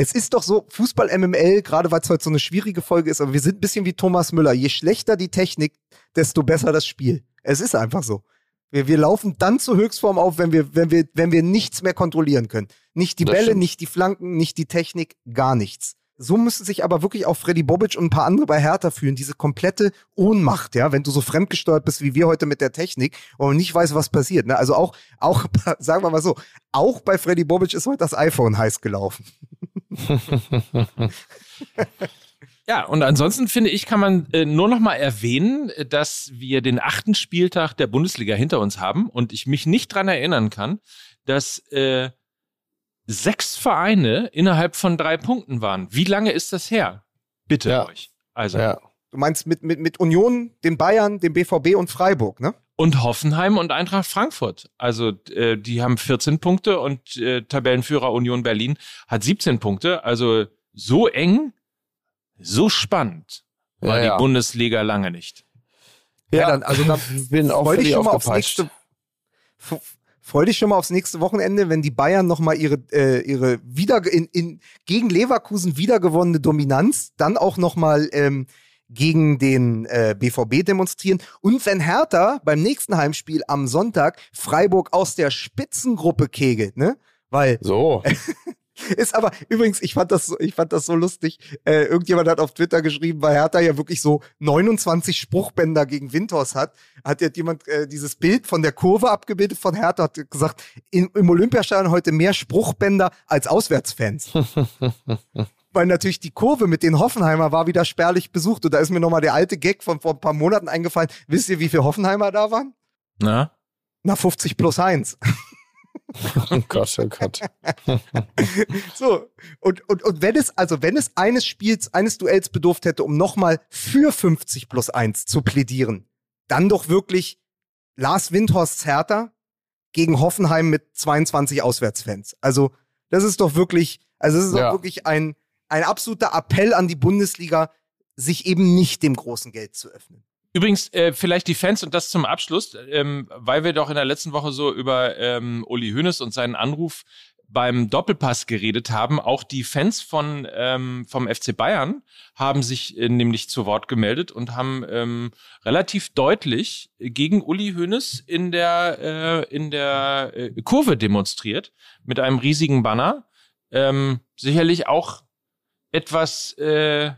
Es ist doch so, Fußball MML, gerade weil es heute so eine schwierige Folge ist, aber wir sind ein bisschen wie Thomas Müller. Je schlechter die Technik, desto besser das Spiel. Es ist einfach so. Wir, wir laufen dann zur Höchstform auf, wenn wir, wenn, wir, wenn wir nichts mehr kontrollieren können. Nicht die Das Bälle, stimmt. nicht die Flanken, nicht die Technik, gar nichts. So müsste sich aber wirklich auch Freddy Bobic und ein paar andere bei Hertha fühlen. Diese komplette Ohnmacht, ja, wenn du so fremdgesteuert bist wie wir heute mit der Technik und nicht weißt, was passiert. Ne? Also auch, auch, sagen wir mal so, auch bei Freddy Bobic ist heute das iPhone heiß gelaufen. Ja, und ansonsten finde ich, kann man äh, nur noch mal erwähnen, äh, dass wir den achten Spieltag der Bundesliga hinter uns haben und ich mich nicht dran erinnern kann, dass äh, sechs Vereine innerhalb von drei Punkten waren. Wie lange ist das her? Bitte Ja. euch. Also. Ja. Du meinst mit, mit, mit Union, den Bayern, dem BVB und Freiburg, ne? Und Hoffenheim und Eintracht Frankfurt. Also äh, die haben 14 Punkte und äh, Tabellenführer Union Berlin hat 17 Punkte. Also so eng, so spannend war Ja, ja. die Bundesliga lange nicht. Ja, dann- also dann bin auch völlig schon mal aufs nächste. Freu dich schon mal aufs nächste Wochenende, wenn die Bayern noch mal ihre äh, ihre wieder in, in gegen Leverkusen wiedergewonnene Dominanz dann auch noch mal ähm, gegen den äh, BVB demonstrieren und wenn Hertha beim nächsten Heimspiel am Sonntag Freiburg aus der Spitzengruppe kegelt, ne? Weil So. ist aber übrigens, ich fand das, so- ich fand das so lustig. Äh, irgendjemand hat auf Twitter geschrieben, weil Hertha ja wirklich so 29 Spruchbänder gegen Windhorst hat, hat jetzt jemand äh, dieses Bild von der Kurve abgebildet von Hertha, hat gesagt, in, im Olympiastadion heute mehr Spruchbänder als Auswärtsfans. weil natürlich die Kurve mit den Hoffenheimer war wieder spärlich besucht. Und da ist mir nochmal der alte Gag von vor ein paar Monaten eingefallen. Wisst ihr, wie viele Hoffenheimer da waren? Na? Na, 50 plus 1. Oh Gott, oh Gott. So, und, und, und wenn es, also wenn es eines Spiels, eines Duells bedurft hätte, um nochmal für 50 plus 1 zu plädieren, dann doch wirklich Lars Windhorsts Hertha gegen Hoffenheim mit 22 Auswärtsfans. Also, das ist doch wirklich, also es ist Ja. doch wirklich ein, ein absoluter Appell an die Bundesliga, sich eben nicht dem großen Geld zu öffnen. Übrigens, äh, vielleicht die Fans und das zum Abschluss, ähm, weil wir doch in der letzten Woche so über ähm, Uli Hoeneß und seinen Anruf beim Doppelpass geredet haben. Auch die Fans von ähm, vom FC Bayern haben sich äh, nämlich zu Wort gemeldet und haben ähm, relativ deutlich gegen Uli Hoeneß in der äh, in der äh, Kurve demonstriert mit einem riesigen Banner. Ähm, sicherlich auch etwas, äh,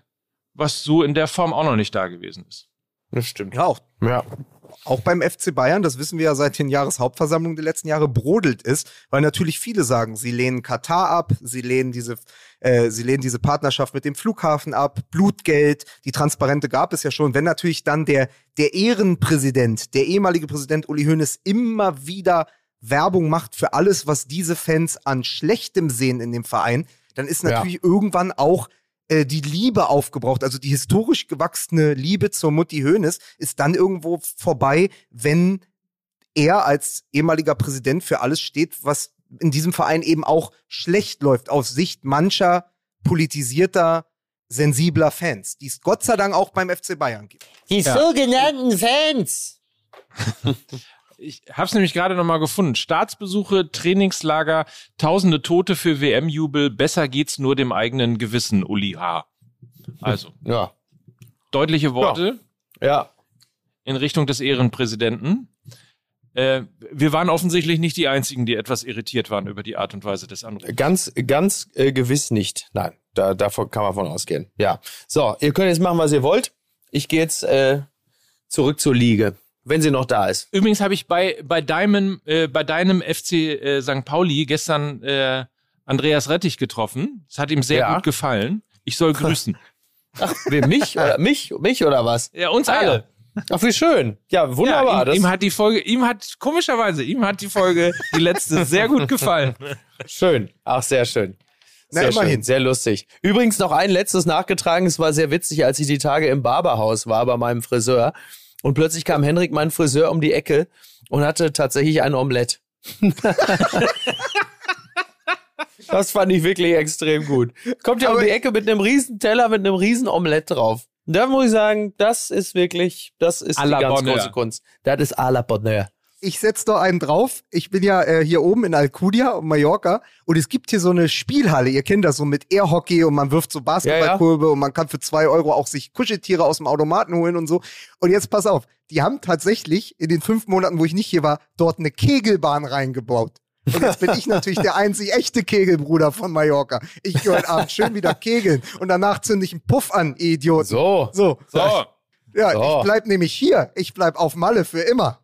was so in der Form auch noch nicht da gewesen ist. Das stimmt. Ja, auch Ja. auch beim FC Bayern, das wissen wir ja seit den Jahreshauptversammlungen der letzten Jahre, brodelt ist, weil natürlich viele sagen, sie lehnen Katar ab, sie lehnen diese, äh, sie lehnen diese Partnerschaft mit dem Flughafen ab, Blutgeld, die Transparente gab es ja schon. Wenn natürlich dann der, der Ehrenpräsident, der ehemalige Präsident Uli Hoeneß immer wieder Werbung macht für alles, was diese Fans an Schlechtem sehen in dem Verein, dann ist Ja. natürlich irgendwann auch äh, die Liebe aufgebraucht, also die historisch gewachsene Liebe zur Mutti Hoeneß ist dann irgendwo vorbei, wenn er als ehemaliger Präsident für alles steht, was in diesem Verein eben auch schlecht läuft, aus Sicht mancher politisierter, sensibler Fans, die es Gott sei Dank auch beim FC Bayern gibt. Die Ja. sogenannten Fans. Ich habe es nämlich gerade noch mal gefunden. Staatsbesuche, Trainingslager, tausende Tote für WM-Jubel. Besser geht's nur dem eigenen Gewissen, Uli H. Also, Ja. deutliche Worte Ja. in Richtung des Ehrenpräsidenten. Äh, wir waren offensichtlich nicht die Einzigen, die etwas irritiert waren über die Art und Weise des Anrufs. Ganz, ganz äh, gewiss nicht. Nein, da, davon kann man von ausgehen. Ja. So, ihr könnt jetzt machen, was ihr wollt. Ich gehe jetzt äh, zurück zur Liege, wenn sie noch da ist. Übrigens habe ich bei, bei, deinem, äh, bei deinem FC äh, St. Pauli gestern äh, Andreas Rettich getroffen. Es hat ihm sehr Ja. gut gefallen. Ich soll grüßen. Ach, wen, mich oder mich, mich oder was? ja, uns Ah, alle. Ach, wie schön. Ja, wunderbar. Ja, ihm, das, ihm hat die Folge, ihm hat, komischerweise, ihm hat die Folge, die letzte, sehr gut gefallen. schön. Ach, sehr schön. Na, Sehr immerhin. schön, sehr lustig. Übrigens noch ein letztes nachgetragen. Es war sehr witzig, als ich die Tage im Barberhaus war bei meinem Friseur. Und plötzlich kam Henrik, mein Friseur, um die Ecke und hatte tatsächlich ein Omelett. das fand ich wirklich extrem gut. Kommt ja um die Ecke mit einem riesen Teller, mit einem riesen Omelett drauf. Da muss ich sagen, das ist wirklich, das ist die ganz Bonheur. große Kunst. Das ist à la Bonheur. Ich setz doch einen drauf. Ich bin ja äh, hier oben in Alcudia und Mallorca und es gibt hier so eine Spielhalle. Ihr kennt das so mit Airhockey und man wirft so Basketballkurve und man kann für zwei Euro auch sich Kuscheltiere aus dem Automaten holen und so. Und jetzt pass auf, die haben tatsächlich in den fünf Monaten, wo ich nicht hier war, dort eine Kegelbahn reingebaut. Und jetzt bin ich natürlich der einzig echte Kegelbruder von Mallorca. Ich gehe heute Abend schön wieder kegeln und danach zünde ich einen Puff an, ihr Idioten. So. So. So. Ja, So. ich bleib nämlich hier. Ich bleib auf Malle für immer.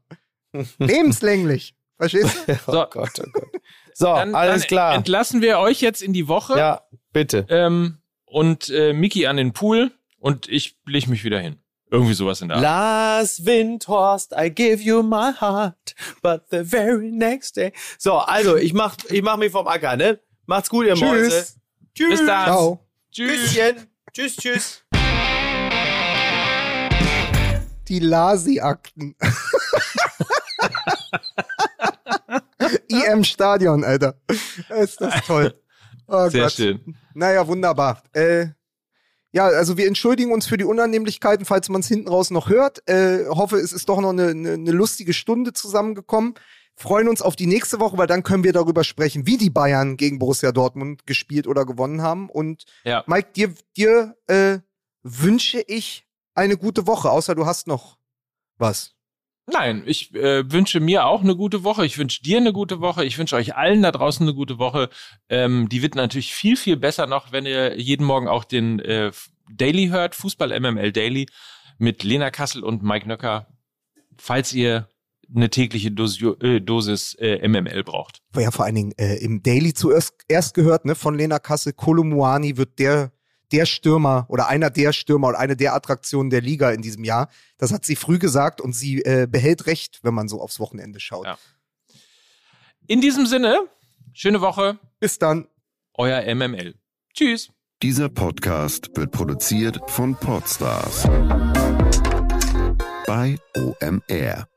Lebenslänglich. Verstehst du? So. Oh Gott, oh Gott. So, Dann, alles dann klar. entlassen wir euch jetzt in die Woche Ja, bitte. ähm, und äh, Miki an den Pool und ich leg mich wieder hin. Irgendwie sowas in der Art. Last Windhorst, I give you my heart, but the very next day. So, also, ich mach, ich mach mich vom Acker, ne? Macht's gut, ihr Tschüss. Mäuse. Tschüss. Bis dann. Ciao. Tschüss. Tschüss, tschüss. Die Lasi-Akten. IM Stadion, Alter. Ist das toll. Oh Sehr Gott. schön. Naja, wunderbar. Äh, ja, also wir entschuldigen uns für die Unannehmlichkeiten, falls man es hinten raus noch hört. Äh, hoffe, es ist doch noch eine, eine, eine lustige Stunde zusammengekommen. Freuen uns auf die nächste Woche, weil dann können wir darüber sprechen, wie die Bayern gegen Borussia Dortmund gespielt oder gewonnen haben. Und Ja. Mike, dir, dir äh, wünsche ich eine gute Woche, außer du hast noch was. Nein, ich äh, wünsche mir auch eine gute Woche. Ich wünsche dir eine gute Woche. Ich wünsche euch allen da draußen eine gute Woche. Ähm, die wird natürlich viel, viel besser noch, wenn ihr jeden Morgen auch den äh, Daily hört, Fußball MML Daily mit Lena Kassel und Mike Nöcker, falls ihr eine tägliche Dosio äh, Dosis äh, MML braucht. Ja vor allen Dingen äh, im Daily zuerst erst gehört, ne, von Lena Kassel, Kolumuani wird der, der Stürmer oder einer der Stürmer oder eine der Attraktionen der Liga in diesem Jahr. Das hat sie früh gesagt und sie äh, behält recht, wenn man so aufs Wochenende schaut. Ja. In diesem Sinne, schöne Woche, Bis dann. euer MML. Tschüss. Dieser Podcast wird produziert von Podstars bei OMR.